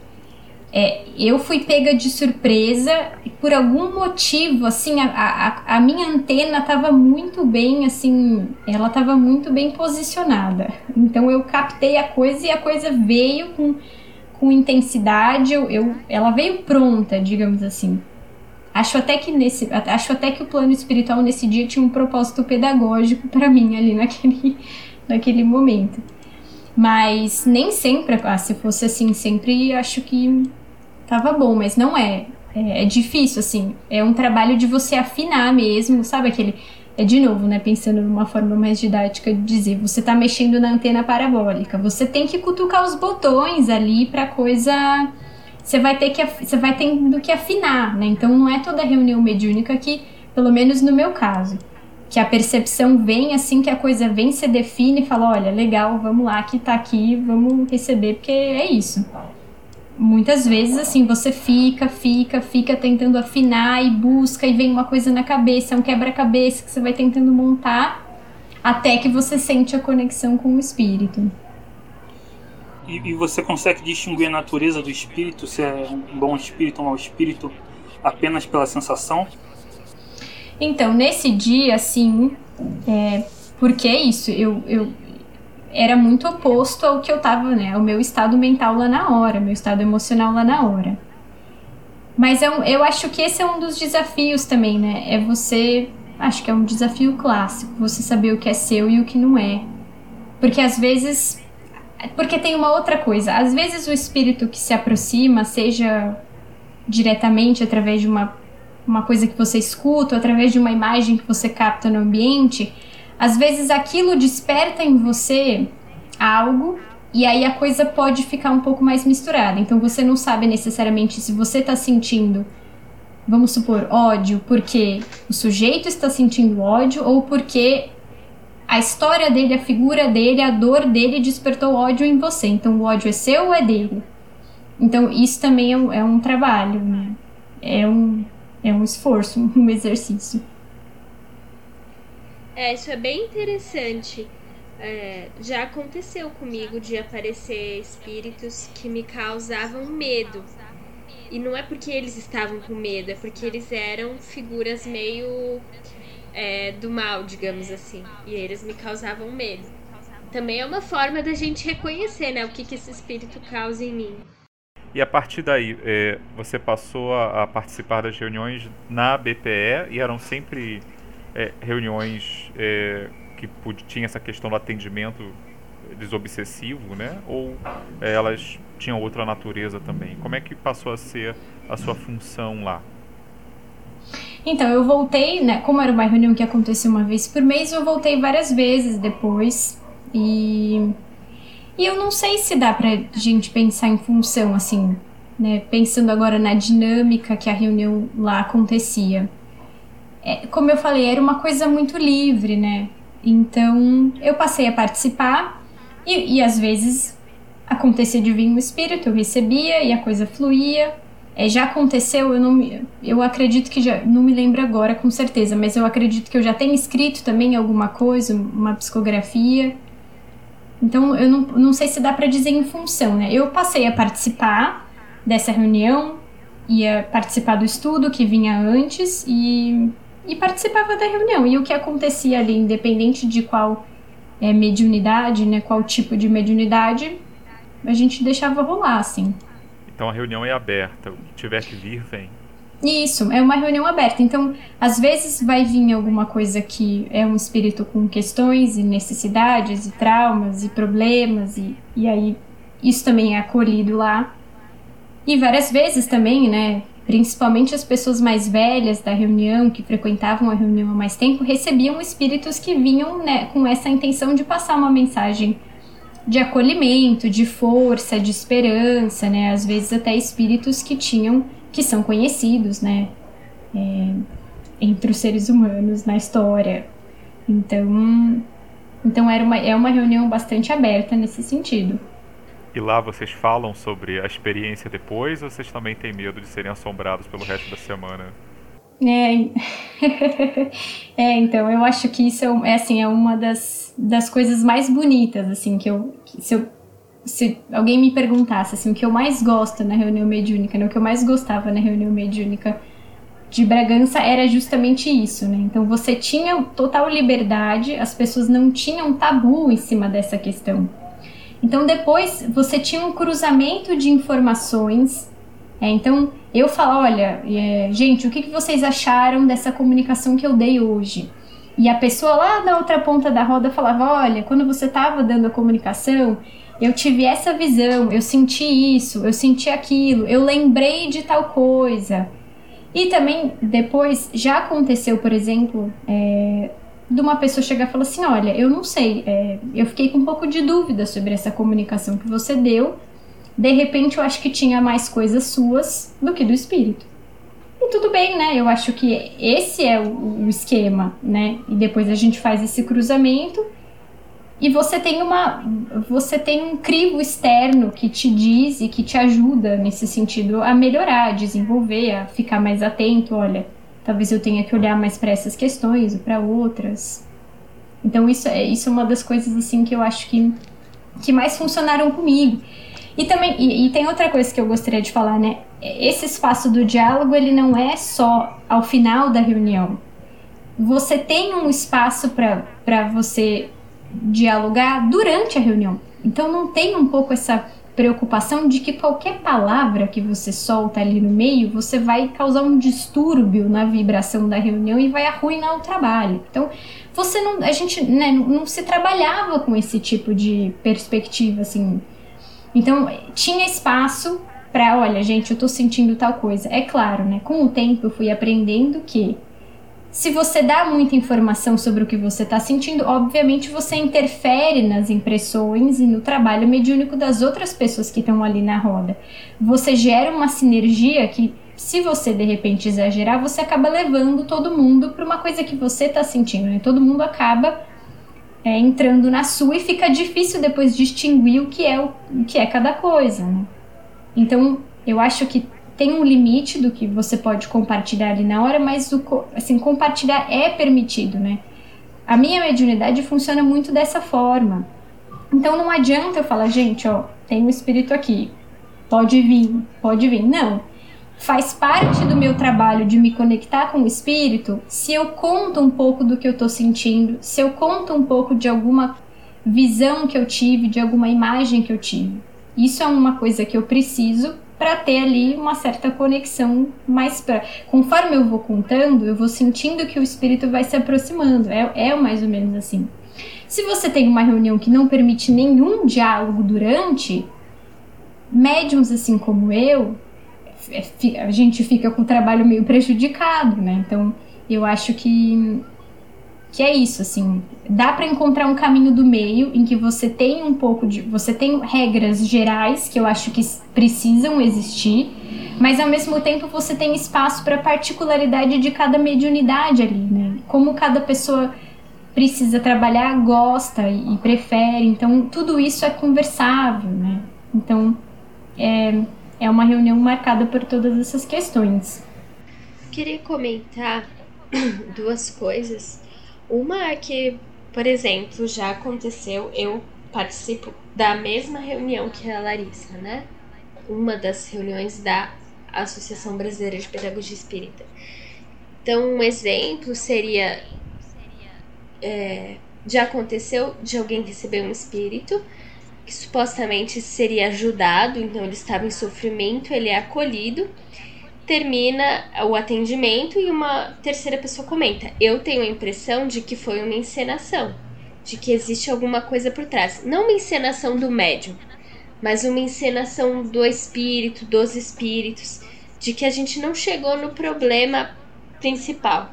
é, eu fui pega de surpresa por algum motivo, assim, a, a, a minha antena estava muito bem, assim, ela estava muito bem posicionada. Então eu captei a coisa e a coisa veio com, com intensidade, eu, eu, ela veio pronta, digamos assim. Acho até que nesse, acho até que o plano espiritual nesse dia tinha um propósito pedagógico para mim ali naquele, naquele momento. Mas nem sempre, ah, se fosse assim, sempre acho que tava bom, mas não é. é. É difícil, assim. É um trabalho de você afinar mesmo, sabe aquele. É de novo, né? Pensando numa forma mais didática de dizer, você tá mexendo na antena parabólica. Você tem que cutucar os botões ali pra coisa você vai ter que você vai tendo que afinar, né? Então não é toda reunião mediúnica que, pelo menos no meu caso, que a percepção vem assim que a coisa vem, se define e fala, olha, legal, vamos lá, que tá aqui, vamos receber, porque é isso. Muitas vezes, assim, você fica, fica, fica tentando afinar e busca e vem uma coisa na cabeça, é um quebra-cabeça que você vai tentando montar até que você sente a conexão com o espírito. E, e, você consegue distinguir a natureza do espírito, se é um bom espírito ou um mau espírito, apenas pela sensação? Então, nesse dia, sim, é, porque é isso, eu, eu era muito oposto ao que eu tava, né, ao meu estado mental lá na hora, meu estado emocional lá na hora. Mas é um, eu acho que esse é um dos desafios também, né, é você, acho que é um desafio clássico, você saber o que é seu e o que não é. Porque às vezes porque tem uma outra coisa. Às vezes o espírito que se aproxima, seja diretamente através de uma, uma coisa que você escuta, através de uma imagem que você capta no ambiente, às vezes aquilo desperta em você algo e aí a coisa pode ficar um pouco mais misturada. Então você não sabe necessariamente se você está sentindo, vamos supor, ódio porque o sujeito está sentindo ódio ou porque a história dele, a figura dele, a dor dele despertou ódio em você. Então o ódio é seu ou é dele? Então isso também é um, é um trabalho, né? É um, é um esforço, um exercício. É, isso é bem interessante. É, já aconteceu comigo de aparecer espíritos que me causavam medo. E não é porque eles estavam com medo, é porque eles eram figuras meio é, do mal, digamos assim. E eles me causavam medo. Também é uma forma da gente reconhecer, né, o que, que esse espírito causa em mim. E a partir daí, é, você passou a, a, participar das reuniões na BPE e eram sempre é, reuniões é, que tinha essa questão do atendimento desobsessivo, né? Ou é, elas tinham outra natureza também? Como é que passou a ser a sua função lá? Então, eu voltei, né? Como era uma reunião que acontecia uma vez por mês, eu voltei várias vezes depois. E. E eu não sei se dá pra gente pensar em função, assim, né? Pensando agora na dinâmica que a reunião lá acontecia. É, como eu falei, era uma coisa muito livre, né? Então, eu passei a participar e, e às vezes acontecia de vir um espírito, eu recebia e a coisa fluía. É, já aconteceu, eu não eu acredito que já não me lembro agora com certeza, mas eu acredito que eu já tenho escrito também alguma coisa, uma psicografia. Então eu não, não sei se dá para dizer em função, né? Eu passei a participar dessa reunião, ia participar do estudo que vinha antes e, e participava da reunião. E o que acontecia ali, independente de qual é, mediunidade, né, qual tipo de mediunidade, a gente deixava rolar, assim. Então a reunião é aberta, o que tiver que vir, vem. Isso, é uma reunião aberta. Então, às vezes vai vir alguma coisa que é um espírito com questões e necessidades e traumas e problemas, e, e aí isso também é acolhido lá. E várias vezes também, né? Principalmente as pessoas mais velhas da reunião, que frequentavam a reunião há mais tempo, recebiam espíritos que vinham né, com essa intenção de passar uma mensagem de acolhimento, de força, de esperança, né? Às vezes até espíritos que tinham, que são conhecidos, né? É, entre os seres humanos na história. Então, então era uma, é uma reunião bastante aberta nesse sentido. E lá vocês falam sobre a experiência depois ou vocês também têm medo de serem assombrados pelo resto da semana? É, é então, eu acho que isso é, é, assim, é uma das, das coisas mais bonitas, assim, que eu, que se eu se alguém me perguntasse assim, o que eu mais gosto na reunião mediúnica, né, o que eu mais gostava na reunião mediúnica de Bragança era justamente isso, né? Então você tinha total liberdade, as pessoas não tinham tabu em cima dessa questão. Então depois você tinha um cruzamento de informações é, então, eu falo, olha, é, gente, o que, que vocês acharam dessa comunicação que eu dei hoje? E a pessoa lá na outra ponta da roda falava, olha, quando você estava dando a comunicação, eu tive essa visão, eu senti isso, eu senti aquilo, eu lembrei de tal coisa. E também, depois, já aconteceu, por exemplo, é, de uma pessoa chegar e falar assim: Olha, eu não sei, é, eu fiquei com um pouco de dúvida sobre essa comunicação que você deu, de repente eu acho que tinha mais coisas suas do que do espírito. E tudo bem, né? Eu acho que esse é o, o esquema, né? E depois a gente faz esse cruzamento e você tem uma você tem um crivo externo que te diz e que te ajuda nesse sentido a melhorar, a desenvolver, a ficar mais atento, olha, talvez eu tenha que olhar mais para essas questões ou para outras. Então isso é isso é uma das coisas assim que eu acho que que mais funcionaram comigo. E também e, e tem outra coisa que eu gostaria de falar, né? Esse espaço do diálogo ele não é só ao final da reunião. Você tem um espaço para você dialogar durante a reunião. Então não tem um pouco essa preocupação de que qualquer palavra que você solta ali no meio, você vai causar um distúrbio na vibração da reunião e vai arruinar o trabalho. Então, você não, a gente né, não se trabalhava com esse tipo de perspectiva assim. Então, tinha espaço para, olha, gente, eu tô sentindo tal coisa. É claro, né? Com o tempo eu fui aprendendo que se você dá muita informação sobre o que você está sentindo, obviamente você interfere nas impressões e no trabalho mediúnico das outras pessoas que estão ali na roda. Você gera uma sinergia que, se você de repente exagerar, você acaba levando todo mundo para uma coisa que você está sentindo. Né? Todo mundo acaba é, entrando na sua e fica difícil depois distinguir o que é o, o que é cada coisa. Né? Então, eu acho que tem um limite do que você pode compartilhar ali na hora, mas o, assim, compartilhar é permitido, né? A minha mediunidade funciona muito dessa forma. Então não adianta eu falar, gente, ó, tem um espírito aqui, pode vir, pode vir. Não. Faz parte do meu trabalho de me conectar com o espírito se eu conto um pouco do que eu tô sentindo, se eu conto um pouco de alguma visão que eu tive, de alguma imagem que eu tive. Isso é uma coisa que eu preciso para ter ali uma certa conexão mais pra... conforme eu vou contando, eu vou sentindo que o espírito vai se aproximando. É, é mais ou menos assim. Se você tem uma reunião que não permite nenhum diálogo durante, médiums assim como eu, é, a gente fica com o trabalho meio prejudicado, né? Então, eu acho que que é isso, assim, dá para encontrar um caminho do meio em que você tem um pouco de, você tem regras gerais que eu acho que precisam existir, mas ao mesmo tempo você tem espaço para particularidade de cada mediunidade ali, né? Como cada pessoa precisa trabalhar, gosta e, e prefere, então tudo isso é conversável, né? Então é, é uma reunião marcada por todas essas questões. Queria comentar duas coisas uma é que, por exemplo, já aconteceu, eu participo da mesma reunião que a Larissa, né? Uma das reuniões da Associação Brasileira de Pedagogia Espírita. Então, um exemplo seria. É, já aconteceu de alguém receber um espírito que supostamente seria ajudado, então ele estava em sofrimento, ele é acolhido termina o atendimento e uma terceira pessoa comenta: Eu tenho a impressão de que foi uma encenação, de que existe alguma coisa por trás. Não uma encenação do médium, mas uma encenação do espírito, dos espíritos, de que a gente não chegou no problema principal.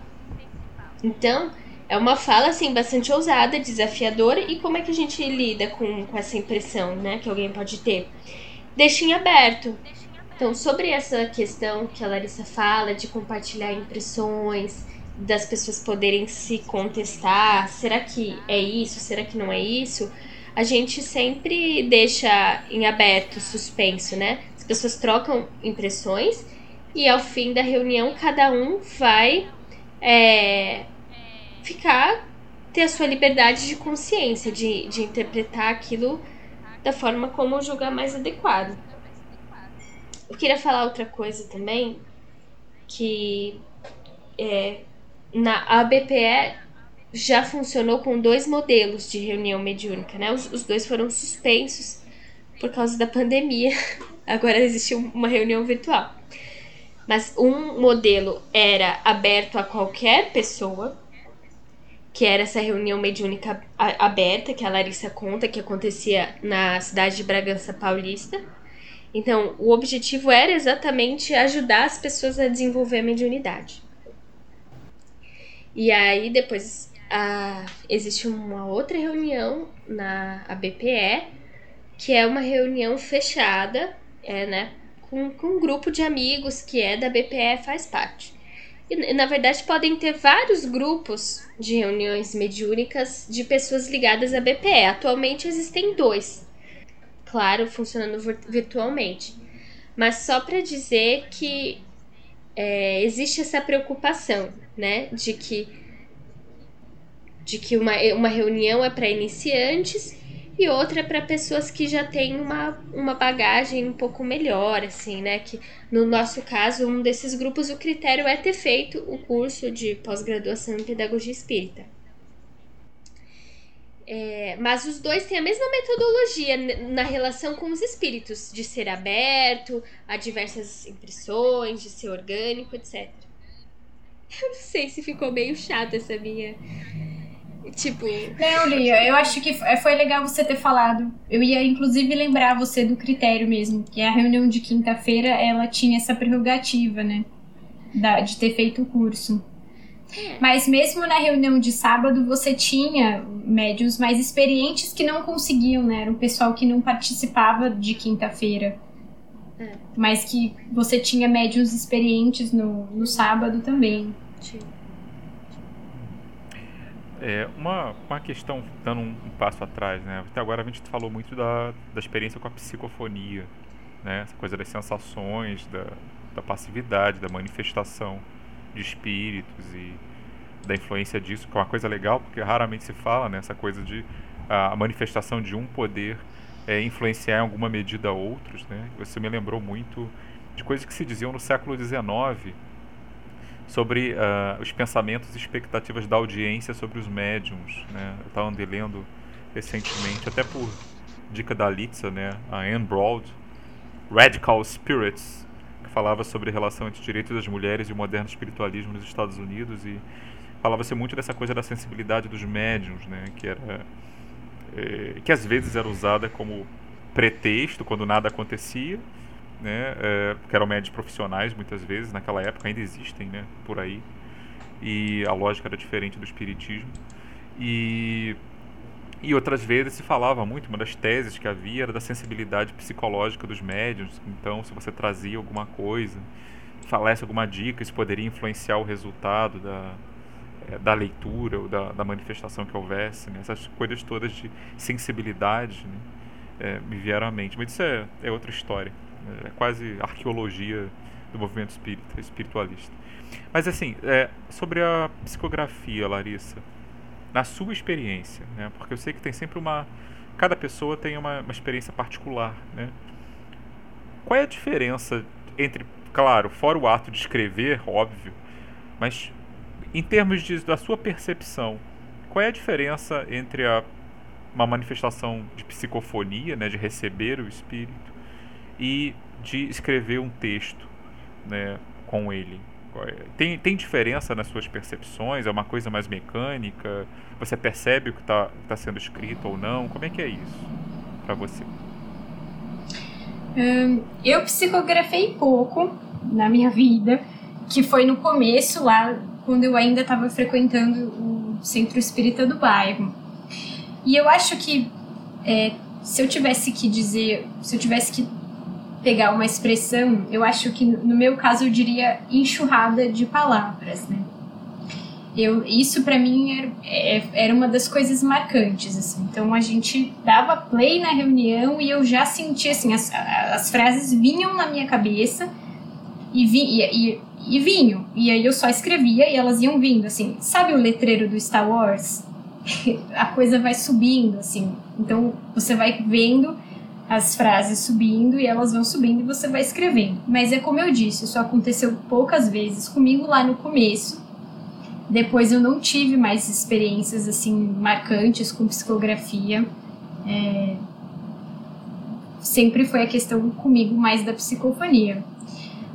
Então, é uma fala assim bastante ousada, desafiadora e como é que a gente lida com, com essa impressão, né, que alguém pode ter? Deixa em aberto. Então, sobre essa questão que a Larissa fala de compartilhar impressões, das pessoas poderem se contestar, será que é isso, será que não é isso? A gente sempre deixa em aberto, suspenso, né? As pessoas trocam impressões e ao fim da reunião cada um vai é, ficar, ter a sua liberdade de consciência, de, de interpretar aquilo da forma como julgar mais adequado. Eu queria falar outra coisa também, que é, na ABPE já funcionou com dois modelos de reunião mediúnica, né? Os, os dois foram suspensos por causa da pandemia. Agora existe uma reunião virtual. Mas um modelo era aberto a qualquer pessoa, que era essa reunião mediúnica aberta, que a Larissa conta, que acontecia na cidade de Bragança Paulista. Então, o objetivo era exatamente ajudar as pessoas a desenvolver a mediunidade. E aí, depois, a, existe uma outra reunião na ABPE que é uma reunião fechada, é, né, com, com um grupo de amigos que é da BPE faz parte. E, na verdade, podem ter vários grupos de reuniões mediúnicas de pessoas ligadas à BPE. Atualmente existem dois, claro, funcionando virtualmente. Mas só para dizer que é, existe essa preocupação, né, de que de que uma, uma reunião é para iniciantes e outra é para pessoas que já têm uma, uma bagagem um pouco melhor, assim, né? Que no nosso caso, um desses grupos, o critério é ter feito o curso de pós-graduação em pedagogia espírita. É, mas os dois têm a mesma metodologia na relação com os espíritos, de ser aberto a diversas impressões, de ser orgânico, etc. Eu não sei se ficou meio chato essa minha Tipo. Não, Lia, eu acho que é, foi legal você ter falado. Eu ia, inclusive, lembrar você do critério mesmo, que a reunião de quinta-feira ela tinha essa prerrogativa, né? Da, de ter feito o curso. É. Mas mesmo na reunião de sábado, você tinha médios mais experientes que não conseguiam, né? Era o pessoal que não participava de quinta-feira. É. Mas que você tinha médios experientes no, no sábado também. Tinha. É, uma, uma questão, dando um, um, passo atrás, né? Até agora a gente falou muito da, da experiência com a psicofonia, né? Essa coisa das sensações, da, da passividade, da manifestação de espíritos e da influência disso, que é uma coisa legal, porque raramente se fala, né? Essa coisa de a, manifestação de um poder é, influenciar em alguma medida outros, né? Você me lembrou muito de coisas que se diziam no século XIX, sobre uh, os pensamentos e expectativas da audiência sobre os médiums. Né? Eu estava lendo recentemente, até por dica da Litza, né? a Anne Broad, Radical Spirits, falava sobre a relação entre direitos das mulheres e o moderno espiritualismo nos Estados Unidos e falava-se muito dessa coisa da sensibilidade dos médiums, né? que era é, que às vezes era usada como pretexto quando nada acontecia né, é, que eram médicos profissionais muitas vezes, naquela época ainda existem, né, por aí, e a lógica era diferente do espiritismo. E, e outras vezes se falava muito, uma das teses que havia era da sensibilidade psicológica dos médiums, então se você trazia alguma coisa, falasse alguma dica, isso poderia influenciar o resultado da, é, da leitura ou da, da manifestação que houvesse, né? essas coisas todas de sensibilidade né? é, me vieram à mente, mas isso é, é outra história. É quase arqueologia do movimento espírita, espiritualista. Mas assim, é, sobre a psicografia, Larissa, na sua experiência, né? Porque eu sei que tem sempre uma, cada pessoa tem uma, uma experiência particular, né? Qual é a diferença entre, claro, fora o ato de escrever, óbvio, mas em termos de, da sua percepção, qual é a diferença entre a, uma manifestação de psicofonia, né, de receber o espírito, e de escrever um texto né, com ele. Tem, tem diferença nas suas percepções? É uma coisa mais mecânica? Você percebe o que está tá sendo escrito ou não? Como é que é isso para você? Hum, eu psicografei pouco na minha vida, que foi no começo lá, quando eu ainda estava frequentando o centro espírita do bairro. E eu acho que é, se eu tivesse que dizer, se eu tivesse que pegar uma expressão, eu acho que no meu caso eu diria enxurrada de palavras, né? Eu, isso para mim era, é, era uma das coisas marcantes, assim. Então a gente dava play na reunião e eu já sentia, assim, as, as frases vinham na minha cabeça e, vi, e, e, e vinham. E aí eu só escrevia e elas iam vindo, assim. Sabe o letreiro do Star Wars? a coisa vai subindo, assim. Então você vai vendo as frases subindo e elas vão subindo e você vai escrevendo. Mas é como eu disse, isso aconteceu poucas vezes comigo lá no começo. Depois eu não tive mais experiências assim marcantes com psicografia. É... Sempre foi a questão comigo mais da psicofonia.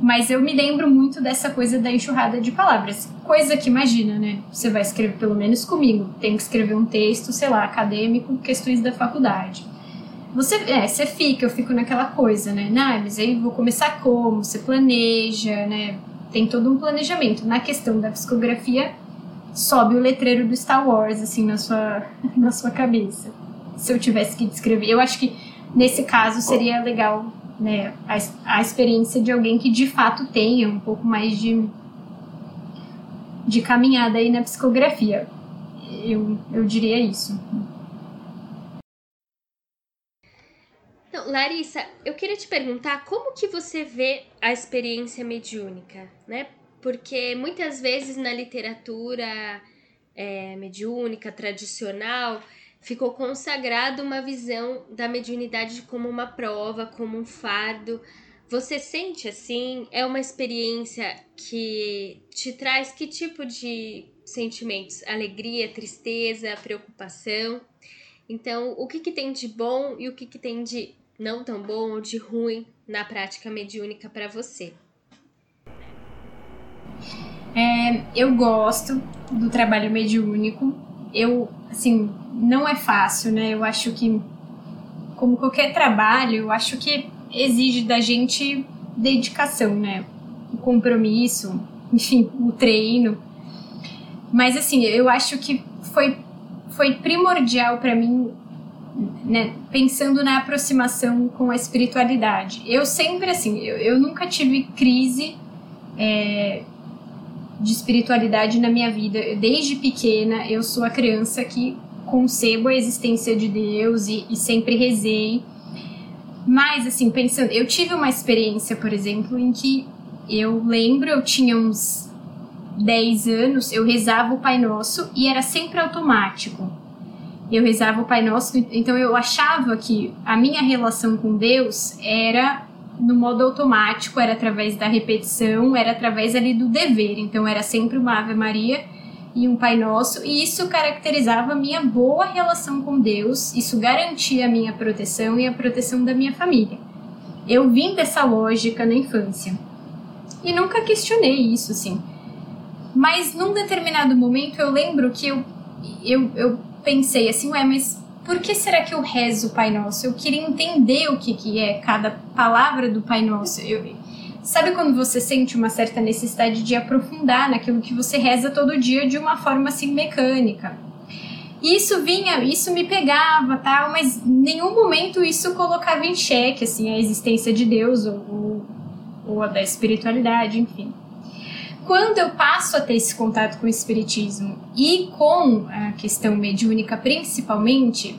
Mas eu me lembro muito dessa coisa da enxurrada de palavras. Coisa que imagina, né? Você vai escrever, pelo menos comigo, tem que escrever um texto, sei lá, acadêmico, questões da faculdade você, é, você fica, eu fico naquela coisa, né? Nah, mas aí vou começar como? Você planeja, né? Tem todo um planejamento. Na questão da psicografia, sobe o letreiro do Star Wars, assim, na sua, na sua cabeça. Se eu tivesse que descrever. Eu acho que nesse caso seria legal né, a, a experiência de alguém que de fato tenha um pouco mais de, de caminhada aí na psicografia. Eu, eu diria isso. Então, Larissa, eu queria te perguntar como que você vê a experiência mediúnica, né? Porque muitas vezes na literatura é, mediúnica tradicional ficou consagrado uma visão da mediunidade como uma prova, como um fardo. Você sente assim? É uma experiência que te traz que tipo de sentimentos? Alegria, tristeza, preocupação? Então, o que, que tem de bom e o que, que tem de não tão bom ou de ruim na prática mediúnica para você? É, eu gosto do trabalho mediúnico. Eu, assim, não é fácil, né? Eu acho que, como qualquer trabalho, eu acho que exige da gente dedicação, né? O compromisso, enfim, o treino. Mas, assim, eu acho que foi, foi primordial para mim, né? Pensando na aproximação com a espiritualidade. Eu sempre, assim, eu, eu nunca tive crise. É, de espiritualidade na minha vida. Desde pequena, eu sou a criança que concebo a existência de Deus e, e sempre rezei. Mas, assim, pensando, eu tive uma experiência, por exemplo, em que eu lembro, eu tinha uns 10 anos, eu rezava o Pai Nosso e era sempre automático. Eu rezava o Pai Nosso, então eu achava que a minha relação com Deus era no modo automático, era através da repetição, era através ali do dever. Então era sempre uma Ave Maria e um Pai Nosso, e isso caracterizava a minha boa relação com Deus, isso garantia a minha proteção e a proteção da minha família. Eu vim dessa lógica na infância. E nunca questionei isso, assim. Mas num determinado momento eu lembro que eu, eu, eu pensei assim, ué, mas por que será que eu rezo o Pai Nosso? Eu queria entender o que, que é cada palavra do Pai Nosso. Eu, Sabe quando você sente uma certa necessidade de aprofundar naquilo que você reza todo dia de uma forma assim mecânica? Isso vinha, isso me pegava, tal, mas em nenhum momento isso colocava em xeque assim a existência de Deus ou, ou, ou a da espiritualidade, enfim. Quando eu passo a ter esse contato com o espiritismo e com a questão mediúnica principalmente,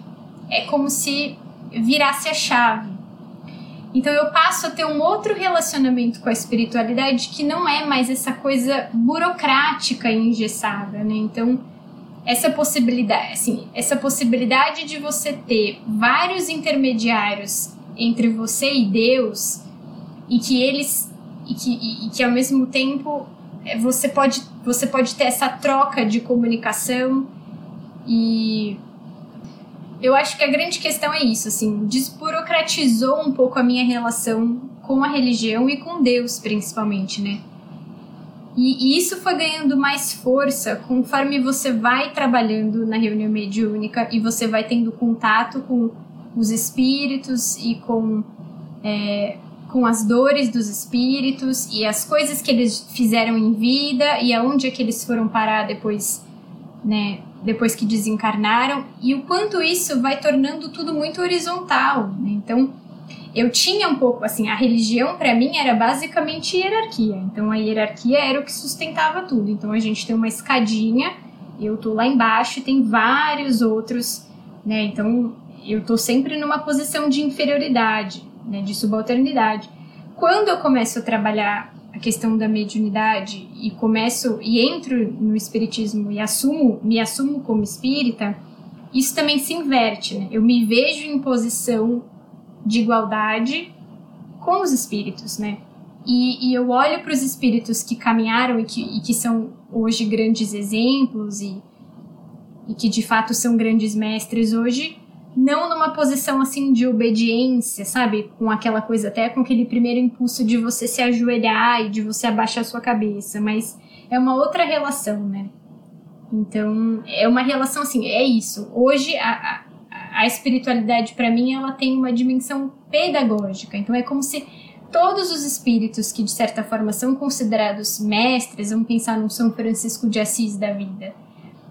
é como se virasse a chave então eu passo a ter um outro relacionamento com a espiritualidade que não é mais essa coisa burocrática e engessada, né? Então essa possibilidade, assim, essa possibilidade de você ter vários intermediários entre você e Deus e que eles e que, e, que ao mesmo tempo você pode você pode ter essa troca de comunicação e eu acho que a grande questão é isso, assim, desburocratizou um pouco a minha relação com a religião e com Deus, principalmente, né? E, e isso foi ganhando mais força conforme você vai trabalhando na reunião mediúnica e você vai tendo contato com os espíritos e com, é, com as dores dos espíritos e as coisas que eles fizeram em vida e aonde é que eles foram parar depois, né, depois que desencarnaram e o quanto isso vai tornando tudo muito horizontal. Né? Então, eu tinha um pouco assim, a religião para mim era basicamente hierarquia. Então, a hierarquia era o que sustentava tudo. Então, a gente tem uma escadinha, eu tô lá embaixo tem vários outros, né? Então, eu tô sempre numa posição de inferioridade, né, de subalternidade. Quando eu começo a trabalhar a questão da mediunidade e começo e entro no espiritismo e assumo, me assumo como espírita, isso também se inverte, né? Eu me vejo em posição de igualdade com os espíritos, né? E, e eu olho para os espíritos que caminharam e que, e que são hoje grandes exemplos e, e que de fato são grandes mestres hoje não numa posição assim de obediência, sabe? Com aquela coisa até com aquele primeiro impulso de você se ajoelhar e de você abaixar sua cabeça, mas é uma outra relação, né? Então, é uma relação assim, é isso. Hoje a, a, a espiritualidade para mim ela tem uma dimensão pedagógica. Então é como se todos os espíritos que de certa forma são considerados mestres, vamos pensar no São Francisco de Assis da vida,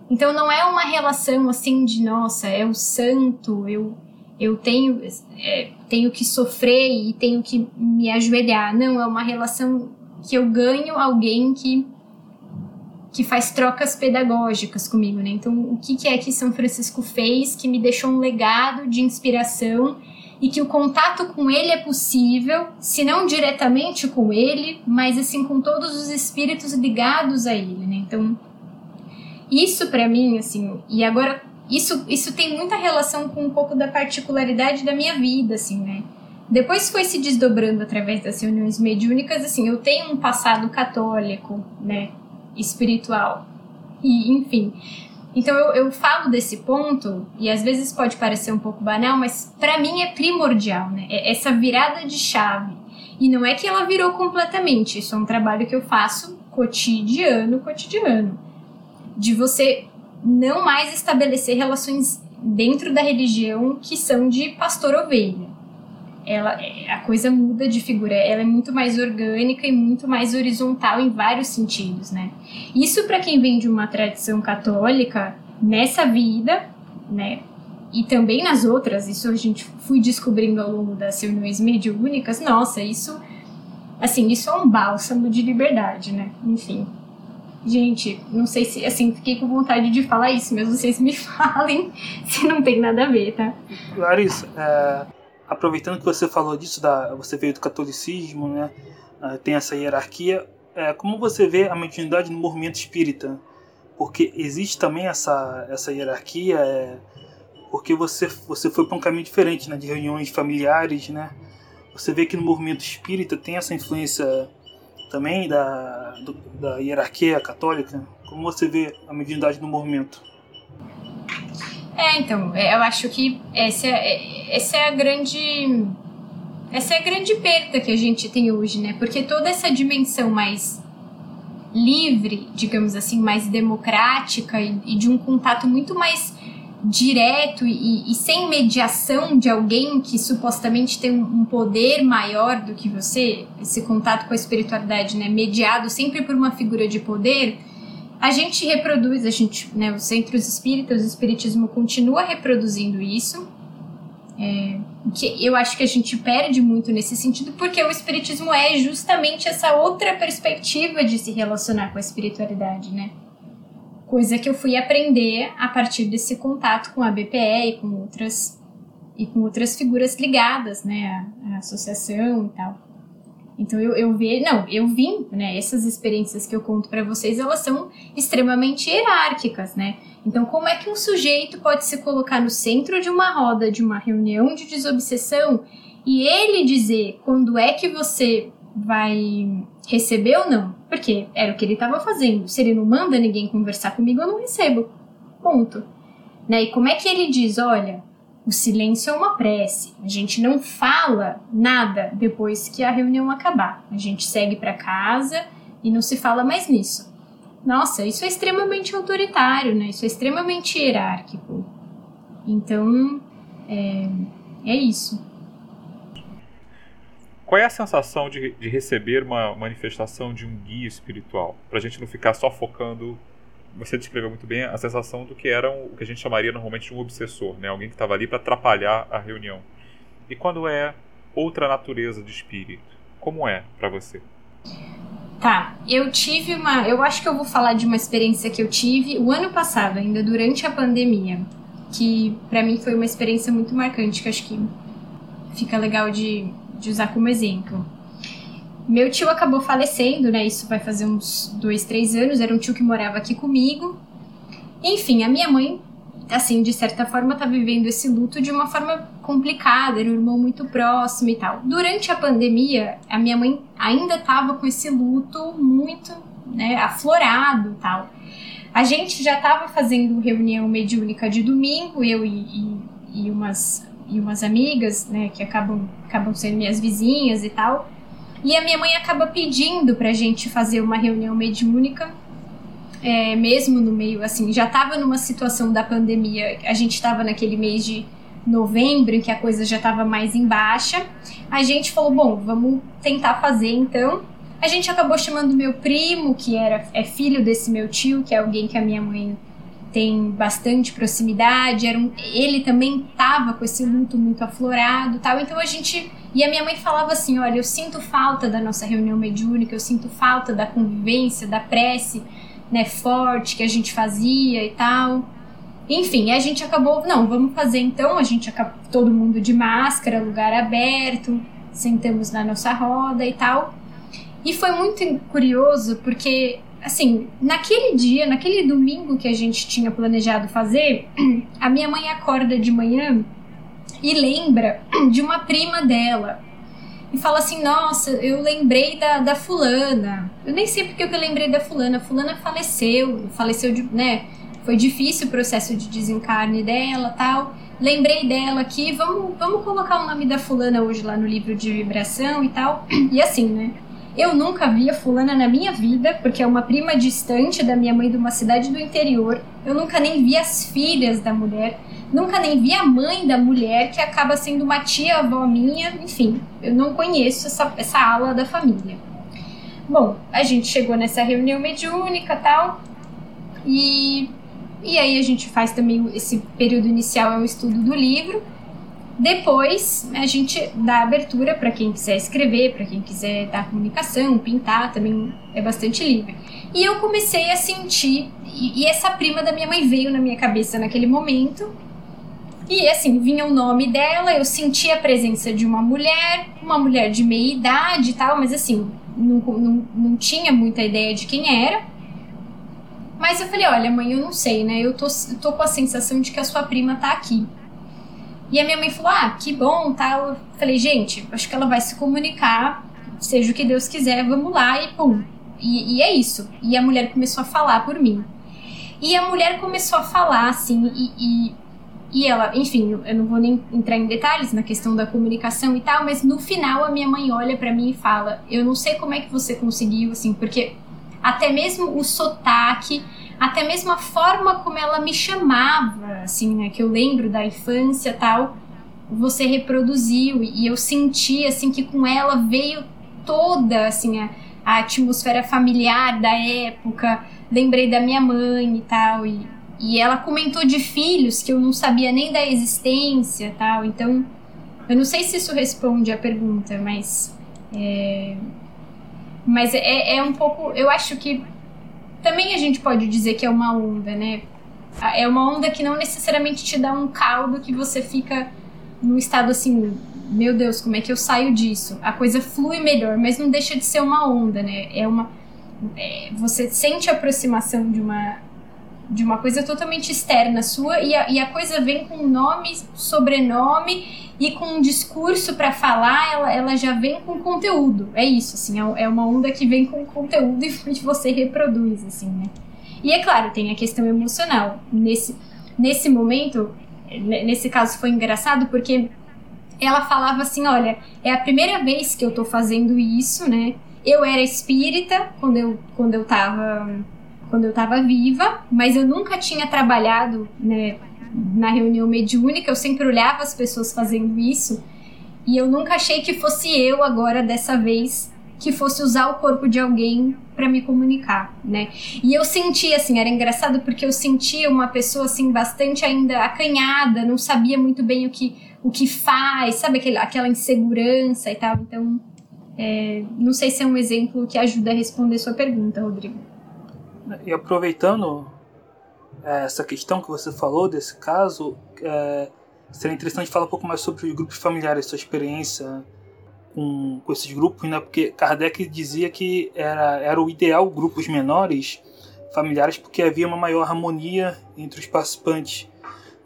então não é uma relação assim de nossa, é o santo, eu eu tenho, é, tenho que sofrer e tenho que me ajoelhar. Não, é uma relação que eu ganho alguém que que faz trocas pedagógicas comigo, né? Então, o que, que é que São Francisco fez que me deixou um legado de inspiração e que o contato com ele é possível, se não diretamente com ele, mas assim com todos os espíritos ligados a ele, né? Então, isso para mim, assim, e agora isso isso tem muita relação com um pouco da particularidade da minha vida, assim, né? Depois foi se desdobrando através das reuniões mediúnicas, assim, eu tenho um passado católico, né? espiritual. E, enfim. Então eu, eu falo desse ponto, e às vezes pode parecer um pouco banal, mas para mim é primordial, né? É essa virada de chave. E não é que ela virou completamente, isso é um trabalho que eu faço cotidiano, cotidiano. De você não mais estabelecer relações dentro da religião que são de pastor-ovelha ela, a coisa muda de figura, ela é muito mais orgânica e muito mais horizontal em vários sentidos, né? Isso para quem vem de uma tradição católica, nessa vida, né? E também nas outras, isso a gente fui descobrindo ao longo das reuniões mediúnicas, nossa, isso, assim, isso é um bálsamo de liberdade, né? Enfim. Gente, não sei se, assim, fiquei com vontade de falar isso, mas vocês me falem se não tem nada a ver, tá? Larissa, é aproveitando que você falou disso, da, você veio do catolicismo, né? Uh, tem essa hierarquia. É, como você vê a mediunidade no movimento espírita? Porque existe também essa, essa hierarquia, é, porque você, você foi para um caminho diferente, né? De reuniões familiares, né? Você vê que no movimento espírita tem essa influência também da, do, da hierarquia católica. Como você vê a mediunidade no movimento? É, então, é, eu acho que essa é, essa é a grande. Essa é a grande perda que a gente tem hoje, né? Porque toda essa dimensão mais livre, digamos assim, mais democrática e, e de um contato muito mais direto e, e, sem mediação de alguém que supostamente tem um, poder maior do que você, esse contato com a espiritualidade, né, mediado sempre por uma figura de poder, a gente reproduz, a gente, né, os centros espíritas, o espiritismo continua reproduzindo isso. É, que eu acho que a gente perde muito nesse sentido, porque o espiritismo é justamente essa outra perspectiva de se relacionar com a espiritualidade, né? Coisa que eu fui aprender a partir desse contato com a BPE e com outras e com outras figuras ligadas, né, à, à associação e tal. Então eu, eu vi, não, eu vim, né, essas experiências que eu conto para vocês, elas são extremamente hierárquicas, né? Então como é que um sujeito pode se colocar no centro de uma roda, de uma reunião de desobsessão e ele dizer quando é que você vai receber ou não? Porque era o que ele estava fazendo. Se ele não manda ninguém conversar comigo, eu não recebo. Ponto. Né? E como é que ele diz, olha, o silêncio é uma prece. A gente não fala nada depois que a reunião acabar. A gente segue para casa e não se fala mais nisso. Nossa, isso é extremamente autoritário, né? Isso é extremamente hierárquico. Então, é, é isso. Qual é a sensação de, de receber uma manifestação de um guia espiritual? Para a gente não ficar só focando você descreveu muito bem a sensação do que era o que a gente chamaria normalmente de um obsessor, né? alguém que estava ali para atrapalhar a reunião. E quando é outra natureza de espírito, como é para você? Tá, eu tive uma. Eu acho que eu vou falar de uma experiência que eu tive o ano passado, ainda durante a pandemia, que para mim foi uma experiência muito marcante, que acho que fica legal de, de usar como exemplo. Meu tio acabou falecendo, né? Isso vai fazer uns dois, três anos. Era um tio que morava aqui comigo. Enfim, a minha mãe, assim, de certa forma, tá vivendo esse luto de uma forma complicada. Era um irmão muito próximo e tal. Durante a pandemia, a minha mãe ainda tava com esse luto muito, né, aflorado tal. A gente já tava fazendo reunião mediúnica de domingo, eu e, e, e umas e umas amigas, né, que acabam, acabam sendo minhas vizinhas e tal. E a minha mãe acaba pedindo pra gente fazer uma reunião mediúnica, é, mesmo no meio, assim, já tava numa situação da pandemia, a gente tava naquele mês de novembro, em que a coisa já tava mais em baixa. A gente falou, bom, vamos tentar fazer então. A gente acabou chamando meu primo, que era é filho desse meu tio, que é alguém que a minha mãe tem bastante proximidade, era um, ele também tava com esse luto muito aflorado tal, então a gente. E a minha mãe falava assim: olha, eu sinto falta da nossa reunião mediúnica, eu sinto falta da convivência, da prece né, forte que a gente fazia e tal. Enfim, a gente acabou, não, vamos fazer então, a gente acabou todo mundo de máscara, lugar aberto, sentamos na nossa roda e tal. E foi muito curioso porque assim, naquele dia, naquele domingo que a gente tinha planejado fazer, a minha mãe acorda de manhã e lembra de uma prima dela. E fala assim: Nossa, eu lembrei da, da fulana. Eu nem sei porque eu lembrei da fulana. A fulana faleceu, faleceu de. né? Foi difícil o processo de desencarne dela tal. Lembrei dela aqui, vamos, vamos colocar o nome da fulana hoje lá no livro de vibração e tal. E assim, né? Eu nunca vi a fulana na minha vida, porque é uma prima distante da minha mãe de uma cidade do interior. Eu nunca nem vi as filhas da mulher. Nunca nem vi a mãe da mulher, que acaba sendo uma tia-avó minha. Enfim, eu não conheço essa, essa ala da família. Bom, a gente chegou nessa reunião mediúnica tal. E, e aí a gente faz também esse período inicial é o estudo do livro. Depois a gente dá abertura para quem quiser escrever, para quem quiser dar comunicação, pintar, também é bastante livre. E eu comecei a sentir, e, essa prima da minha mãe veio na minha cabeça naquele momento. E assim, vinha o nome dela, eu senti a presença de uma mulher, uma mulher de meia idade e tal, mas assim, não, não, não tinha muita ideia de quem era. Mas eu falei, olha, mãe, eu não sei, né? Eu tô, eu tô com a sensação de que a sua prima tá aqui. E a minha mãe falou: Ah, que bom, tal. Tá? Eu falei: Gente, acho que ela vai se comunicar, seja o que Deus quiser, vamos lá, e pum. E, e é isso. E a mulher começou a falar por mim. E a mulher começou a falar, assim, e, e, e ela, enfim, eu não vou nem entrar em detalhes na questão da comunicação e tal, mas no final a minha mãe olha para mim e fala: Eu não sei como é que você conseguiu, assim, porque até mesmo o sotaque até mesmo a forma como ela me chamava, assim, né, que eu lembro da infância tal, você reproduziu e eu senti assim que com ela veio toda assim a, a atmosfera familiar da época. Lembrei da minha mãe e tal e, e ela comentou de filhos que eu não sabia nem da existência, tal. Então, eu não sei se isso responde a pergunta, mas é, mas é, é um pouco, eu acho que também a gente pode dizer que é uma onda, né? É uma onda que não necessariamente te dá um caldo que você fica num estado assim, meu Deus, como é que eu saio disso? A coisa flui melhor, mas não deixa de ser uma onda, né? É uma é, você sente a aproximação de uma de uma coisa totalmente externa sua e a, e a coisa vem com nome, sobrenome e com um discurso para falar, ela, ela já vem com conteúdo. É isso, assim, é, é uma onda que vem com conteúdo e você reproduz, assim, né? E é claro, tem a questão emocional. Nesse, nesse momento, nesse caso foi engraçado porque ela falava assim: olha, é a primeira vez que eu tô fazendo isso, né? Eu era espírita quando eu, quando eu tava quando eu tava viva, mas eu nunca tinha trabalhado, né, na reunião mediúnica, eu sempre olhava as pessoas fazendo isso e eu nunca achei que fosse eu agora dessa vez que fosse usar o corpo de alguém para me comunicar, né? E eu sentia assim, era engraçado porque eu sentia uma pessoa assim bastante ainda acanhada, não sabia muito bem o que o que faz, sabe aquele, aquela insegurança e tal. Então, é, não sei se é um exemplo que ajuda a responder sua pergunta, Rodrigo. E aproveitando essa questão que você falou desse caso, é, seria interessante falar um pouco mais sobre os grupos familiares, sua experiência com, com esses grupos, né? Porque Kardec dizia que era, era o ideal grupos menores familiares porque havia uma maior harmonia entre os participantes,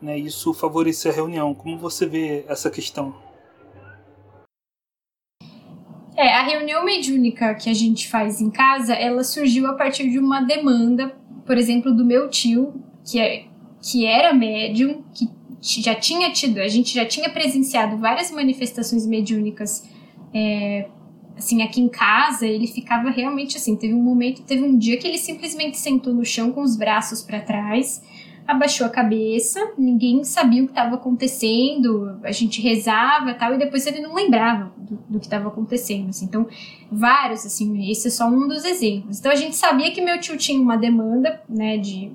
né? Isso favorecia a reunião. Como você vê essa questão? É, a reunião mediúnica que a gente faz em casa, ela surgiu a partir de uma demanda, por exemplo, do meu tio, que, é, que era médium, que já tinha tido, a gente já tinha presenciado várias manifestações mediúnicas é, assim, aqui em casa, ele ficava realmente assim. Teve um momento, teve um dia que ele simplesmente sentou no chão com os braços para trás, abaixou a cabeça, ninguém sabia o que estava acontecendo, a gente rezava tal, e depois ele não lembrava do, do que estava acontecendo. Assim. Então, vários, assim, esse é só um dos exemplos. Então, a gente sabia que meu tio tinha uma demanda, né, de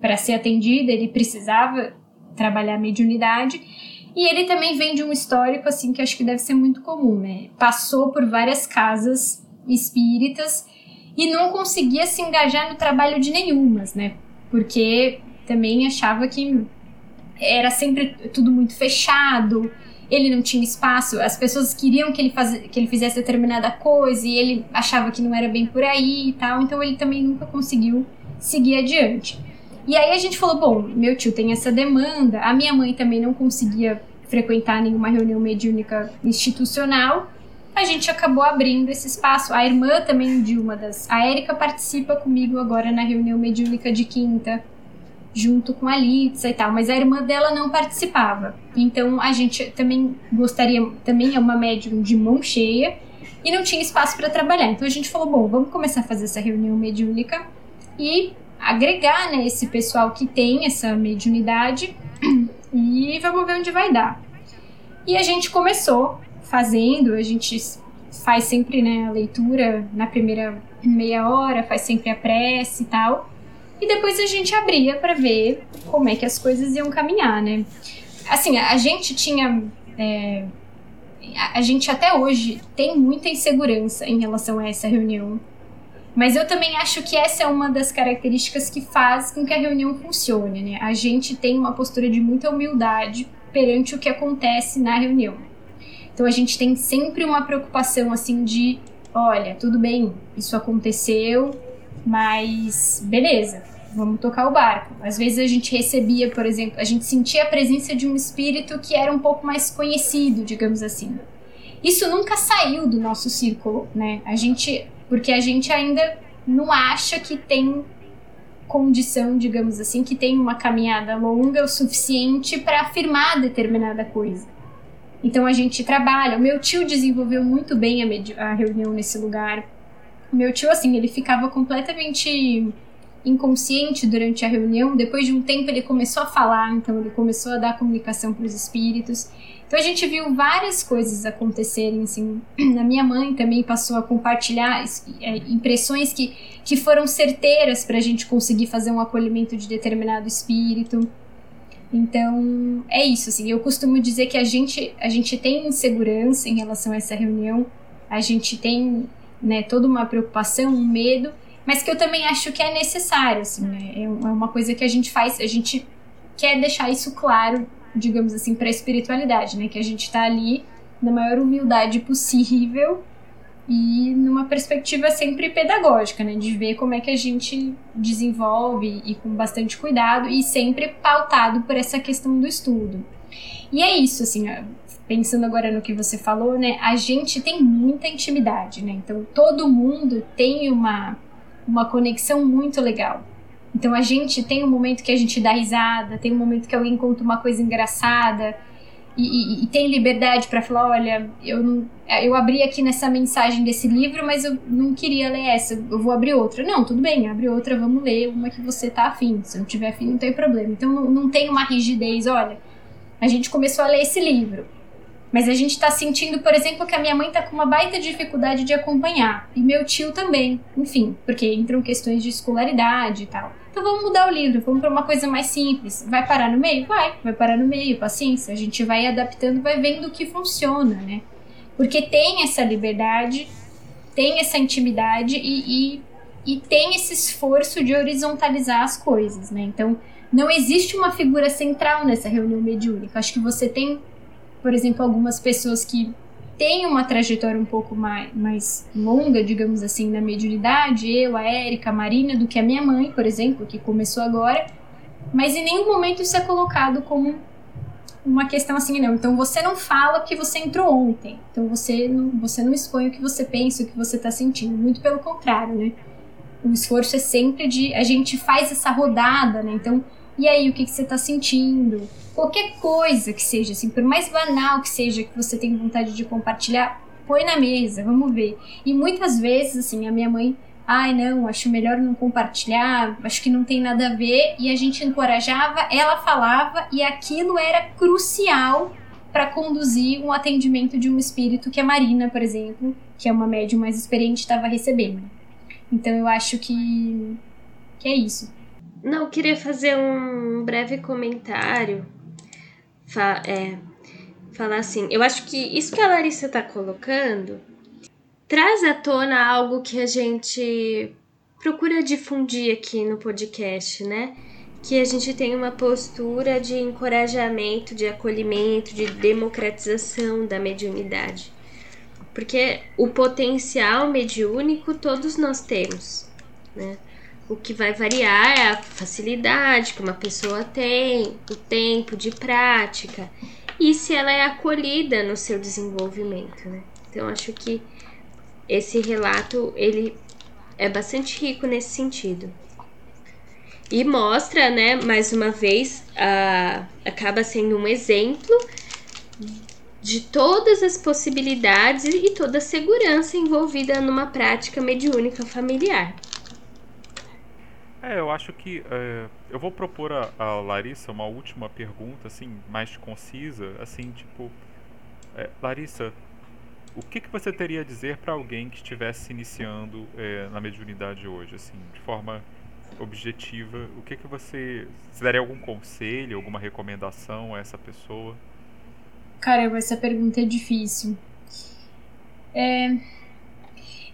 para ser atendido, ele precisava trabalhar a mediunidade. E ele também vem de um histórico assim que acho que deve ser muito comum, né? Passou por várias casas espíritas e não conseguia se engajar no trabalho de nenhumas, né? Porque também achava que era sempre tudo muito fechado, ele não tinha espaço, as pessoas queriam que ele, faz, que ele fizesse determinada coisa e ele achava que não era bem por aí e tal, então ele também nunca conseguiu seguir adiante. E aí a gente falou: bom, meu tio tem essa demanda, a minha mãe também não conseguia frequentar nenhuma reunião mediúnica institucional. A gente acabou abrindo esse espaço. A irmã também de uma das. A Érica participa comigo agora na reunião mediúnica de quinta, junto com a Litsa e tal, mas a irmã dela não participava. Então a gente também gostaria. Também é uma médium de mão cheia e não tinha espaço para trabalhar. Então a gente falou: bom, vamos começar a fazer essa reunião mediúnica e agregar né, esse pessoal que tem essa mediunidade e vamos ver onde vai dar. E a gente começou fazendo, a gente faz sempre né, a leitura na primeira meia hora, faz sempre a prece e tal. E depois a gente abria para ver como é que as coisas iam caminhar, né? Assim, a gente tinha. É, a gente até hoje tem muita insegurança em relação a essa reunião mas eu também acho que essa é uma das características que faz com que a reunião funcione, né? A gente tem uma postura de muita humildade perante o que acontece na reunião. Então a gente tem sempre uma preocupação assim de, olha, tudo bem, isso aconteceu, mas beleza, vamos tocar o barco. Às vezes a gente recebia, por exemplo, a gente sentia a presença de um espírito que era um pouco mais conhecido, digamos assim. Isso nunca saiu do nosso círculo, né? A gente porque a gente ainda não acha que tem condição, digamos assim, que tem uma caminhada longa o suficiente para afirmar determinada coisa. Então a gente trabalha. O meu tio desenvolveu muito bem a, a reunião nesse lugar. O meu tio, assim, ele ficava completamente inconsciente durante a reunião. Depois de um tempo, ele começou a falar, então ele começou a dar comunicação para os espíritos. Então a gente viu várias coisas acontecerem, assim. A minha mãe também passou a compartilhar é, impressões que, que foram certeiras para a gente conseguir fazer um acolhimento de determinado espírito. Então, é isso, assim. Eu costumo dizer que a gente, a gente tem insegurança em relação a essa reunião, a gente tem né, toda uma preocupação, um medo, mas que eu também acho que é necessário, assim, né? É, é uma coisa que a gente faz, a gente quer deixar isso claro digamos assim, para a espiritualidade, né? Que a gente está ali na maior humildade possível e numa perspectiva sempre pedagógica, né? De ver como é que a gente desenvolve e com bastante cuidado e sempre pautado por essa questão do estudo. E é isso, assim, pensando agora no que você falou, né? A gente tem muita intimidade, né? Então todo mundo tem uma, uma conexão muito legal. Então a gente tem um momento que a gente dá risada, tem um momento que alguém conta uma coisa engraçada e, e, e tem liberdade para falar, olha, eu não, eu abri aqui nessa mensagem desse livro, mas eu não queria ler essa, eu vou abrir outra. Não, tudo bem, abre outra, vamos ler uma que você tá afim. Se não tiver afim, não tem problema. Então não, não tem uma rigidez, olha, a gente começou a ler esse livro. Mas a gente está sentindo, por exemplo, que a minha mãe está com uma baita dificuldade de acompanhar. E meu tio também. Enfim, porque entram questões de escolaridade e tal. Então vamos mudar o livro, vamos para uma coisa mais simples. Vai parar no meio? Vai, vai parar no meio, paciência. A gente vai adaptando, vai vendo o que funciona, né? Porque tem essa liberdade, tem essa intimidade e, e, e tem esse esforço de horizontalizar as coisas, né? Então não existe uma figura central nessa reunião mediúnica. Acho que você tem, por exemplo, algumas pessoas que tem uma trajetória um pouco mais, mais longa, digamos assim, na mediunidade, eu, a Érica, a Marina, do que a minha mãe, por exemplo, que começou agora, mas em nenhum momento isso é colocado como uma questão assim, não. Então você não fala porque você entrou ontem. Então você não, você não expõe o que você pensa, o que você está sentindo. Muito pelo contrário, né? O esforço é sempre de. A gente faz essa rodada, né? Então, e aí, o que, que você está sentindo? qualquer coisa que seja, assim, por mais banal que seja que você tem vontade de compartilhar, põe na mesa, vamos ver. E muitas vezes, assim, a minha mãe, ai não, acho melhor não compartilhar, acho que não tem nada a ver, e a gente encorajava, ela falava, e aquilo era crucial para conduzir um atendimento de um espírito que a Marina, por exemplo, que é uma médium mais experiente, estava recebendo. Então eu acho que, que é isso. Não, queria fazer um breve comentário. Fa é, falar assim, eu acho que isso que a Larissa tá colocando traz à tona algo que a gente procura difundir aqui no podcast, né? Que a gente tem uma postura de encorajamento, de acolhimento, de democratização da mediunidade. Porque o potencial mediúnico todos nós temos, né? O que vai variar é a facilidade que uma pessoa tem, o tempo de prática e se ela é acolhida no seu desenvolvimento, né? Então acho que esse relato ele é bastante rico nesse sentido. E mostra, né, mais uma vez, a, acaba sendo um exemplo de todas as possibilidades e toda a segurança envolvida numa prática mediúnica familiar. É, eu acho que é, eu vou propor a, a, Larissa uma última pergunta, assim, mais concisa, assim, tipo, é, Larissa, o que, que você teria a dizer para alguém que estivesse se iniciando é, na mediunidade hoje, assim, de forma objetiva? O que que você, daria algum conselho, alguma recomendação a essa pessoa? Caramba, essa pergunta é difícil. É,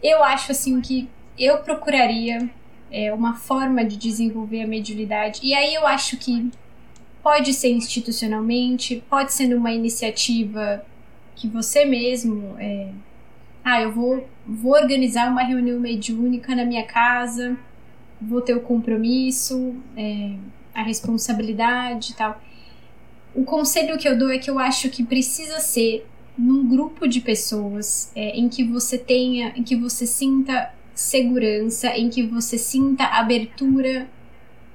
eu acho assim que eu procuraria é, uma forma de desenvolver a mediunidade. E aí eu acho que pode ser institucionalmente, pode ser numa iniciativa que você mesmo. É, ah, eu vou, vou organizar uma reunião mediúnica na minha casa, vou ter o compromisso, é, a responsabilidade e tal. O conselho que eu dou é que eu acho que precisa ser num grupo de pessoas é, em que você tenha, em que você sinta segurança, em que você sinta abertura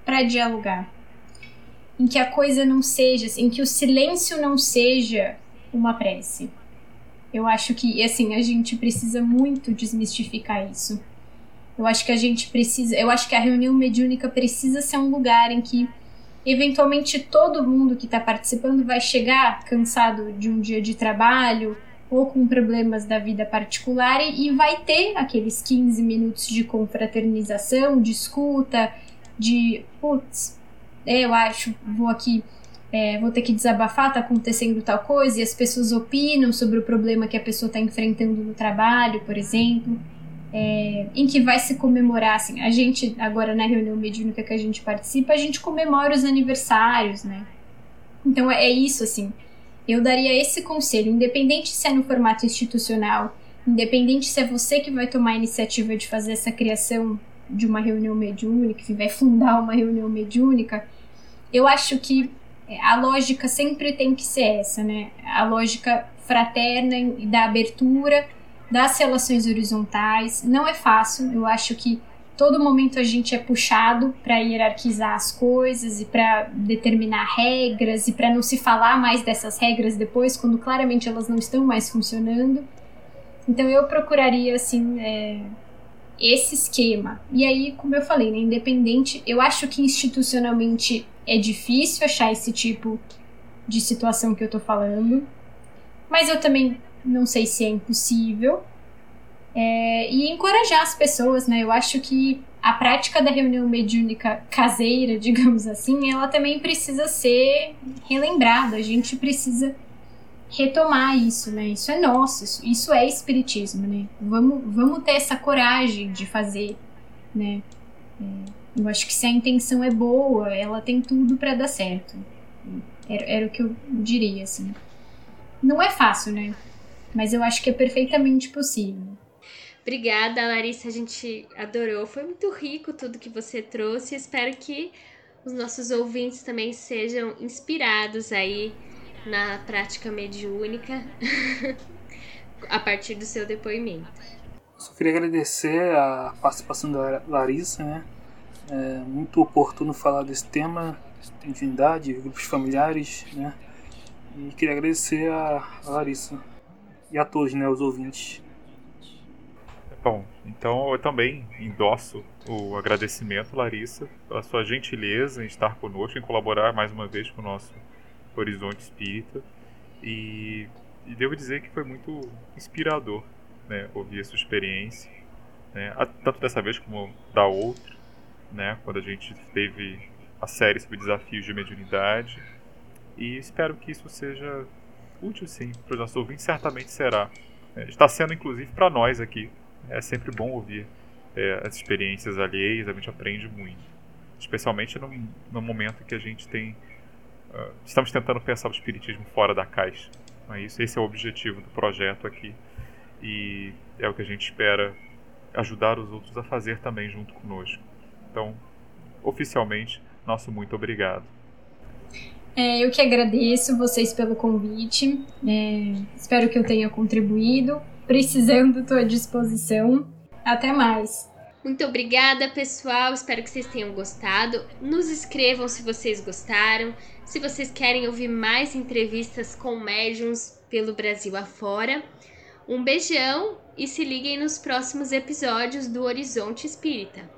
para dialogar. Em que a coisa não seja, em que o silêncio não seja uma prece. Eu acho que, assim, a gente precisa muito desmistificar isso. Eu acho que a gente precisa, eu acho que a reunião mediúnica precisa ser um lugar em que eventualmente todo mundo que está participando vai chegar cansado de um dia de trabalho ou com problemas da vida particular e vai ter aqueles 15 minutos de confraternização, de escuta, de putz, eu acho, vou aqui, é, vou ter que desabafar, tá acontecendo tal coisa, e as pessoas opinam sobre o problema que a pessoa está enfrentando no trabalho, por exemplo. É, em que vai se comemorar, assim, a gente, agora na reunião mediúnica que a gente participa, a gente comemora os aniversários, né? Então é, é isso, assim, eu daria esse conselho, independente se é no formato institucional, independente se é você que vai tomar a iniciativa de fazer essa criação de uma reunião mediúnica, que vai fundar uma reunião mediúnica, eu acho que a lógica sempre tem que ser essa, né? A lógica fraterna e da abertura das relações horizontais. Não é fácil, eu acho que todo momento a gente é puxado para hierarquizar as coisas e para determinar regras e para não se falar mais dessas regras depois, quando claramente elas não estão mais funcionando. Então eu procuraria assim é, esse esquema. E aí, como eu falei, né, independente, eu acho que institucionalmente é difícil achar esse tipo de situação que eu tô falando, mas eu também não sei se é impossível. É, e encorajar as pessoas, né? Eu acho que a prática da reunião mediúnica caseira, digamos assim, ela também precisa ser relembrada. A gente precisa retomar isso, né? Isso é nosso, isso, isso é espiritismo, né? Vamos, vamos ter essa coragem de fazer, né? É, eu acho que se a intenção é boa, ela tem tudo para dar certo. Era, era o que eu diria, assim. Não é fácil, né? Mas eu acho que é perfeitamente possível. Obrigada, Larissa. A gente adorou. Foi muito rico tudo que você trouxe. Espero que os nossos ouvintes também sejam inspirados aí na prática mediúnica a partir do seu depoimento. Só queria agradecer a participação da Larissa, né? É muito oportuno falar desse tema, divindade, grupos familiares, né? E queria agradecer a Larissa e a todos, né, os ouvintes. Bom, então eu também endosso o agradecimento, Larissa, pela sua gentileza em estar conosco, em colaborar mais uma vez com o nosso Horizonte Espírita. E, e devo dizer que foi muito inspirador né, ouvir a sua experiência, né, tanto dessa vez como da outra. né, quando a gente teve a série sobre desafios de mediunidade. E espero que isso seja útil, sim, para os nossos ouvintes. Certamente será. É, está sendo, inclusive, para nós aqui. É sempre bom ouvir é, as experiências alheias, a gente aprende muito. Especialmente no, no momento que a gente tem. Uh, estamos tentando pensar o espiritismo fora da caixa. Não é isso? Esse é o objetivo do projeto aqui. E é o que a gente espera ajudar os outros a fazer também junto conosco. Então, oficialmente, nosso muito obrigado. É, eu que agradeço vocês pelo convite. É, espero que eu tenha contribuído. Precisando, estou à disposição. Até mais. Muito obrigada, pessoal. Espero que vocês tenham gostado. Nos escrevam se vocês gostaram. Se vocês querem ouvir mais entrevistas com médiums pelo Brasil afora. Um beijão e se liguem nos próximos episódios do Horizonte Espírita.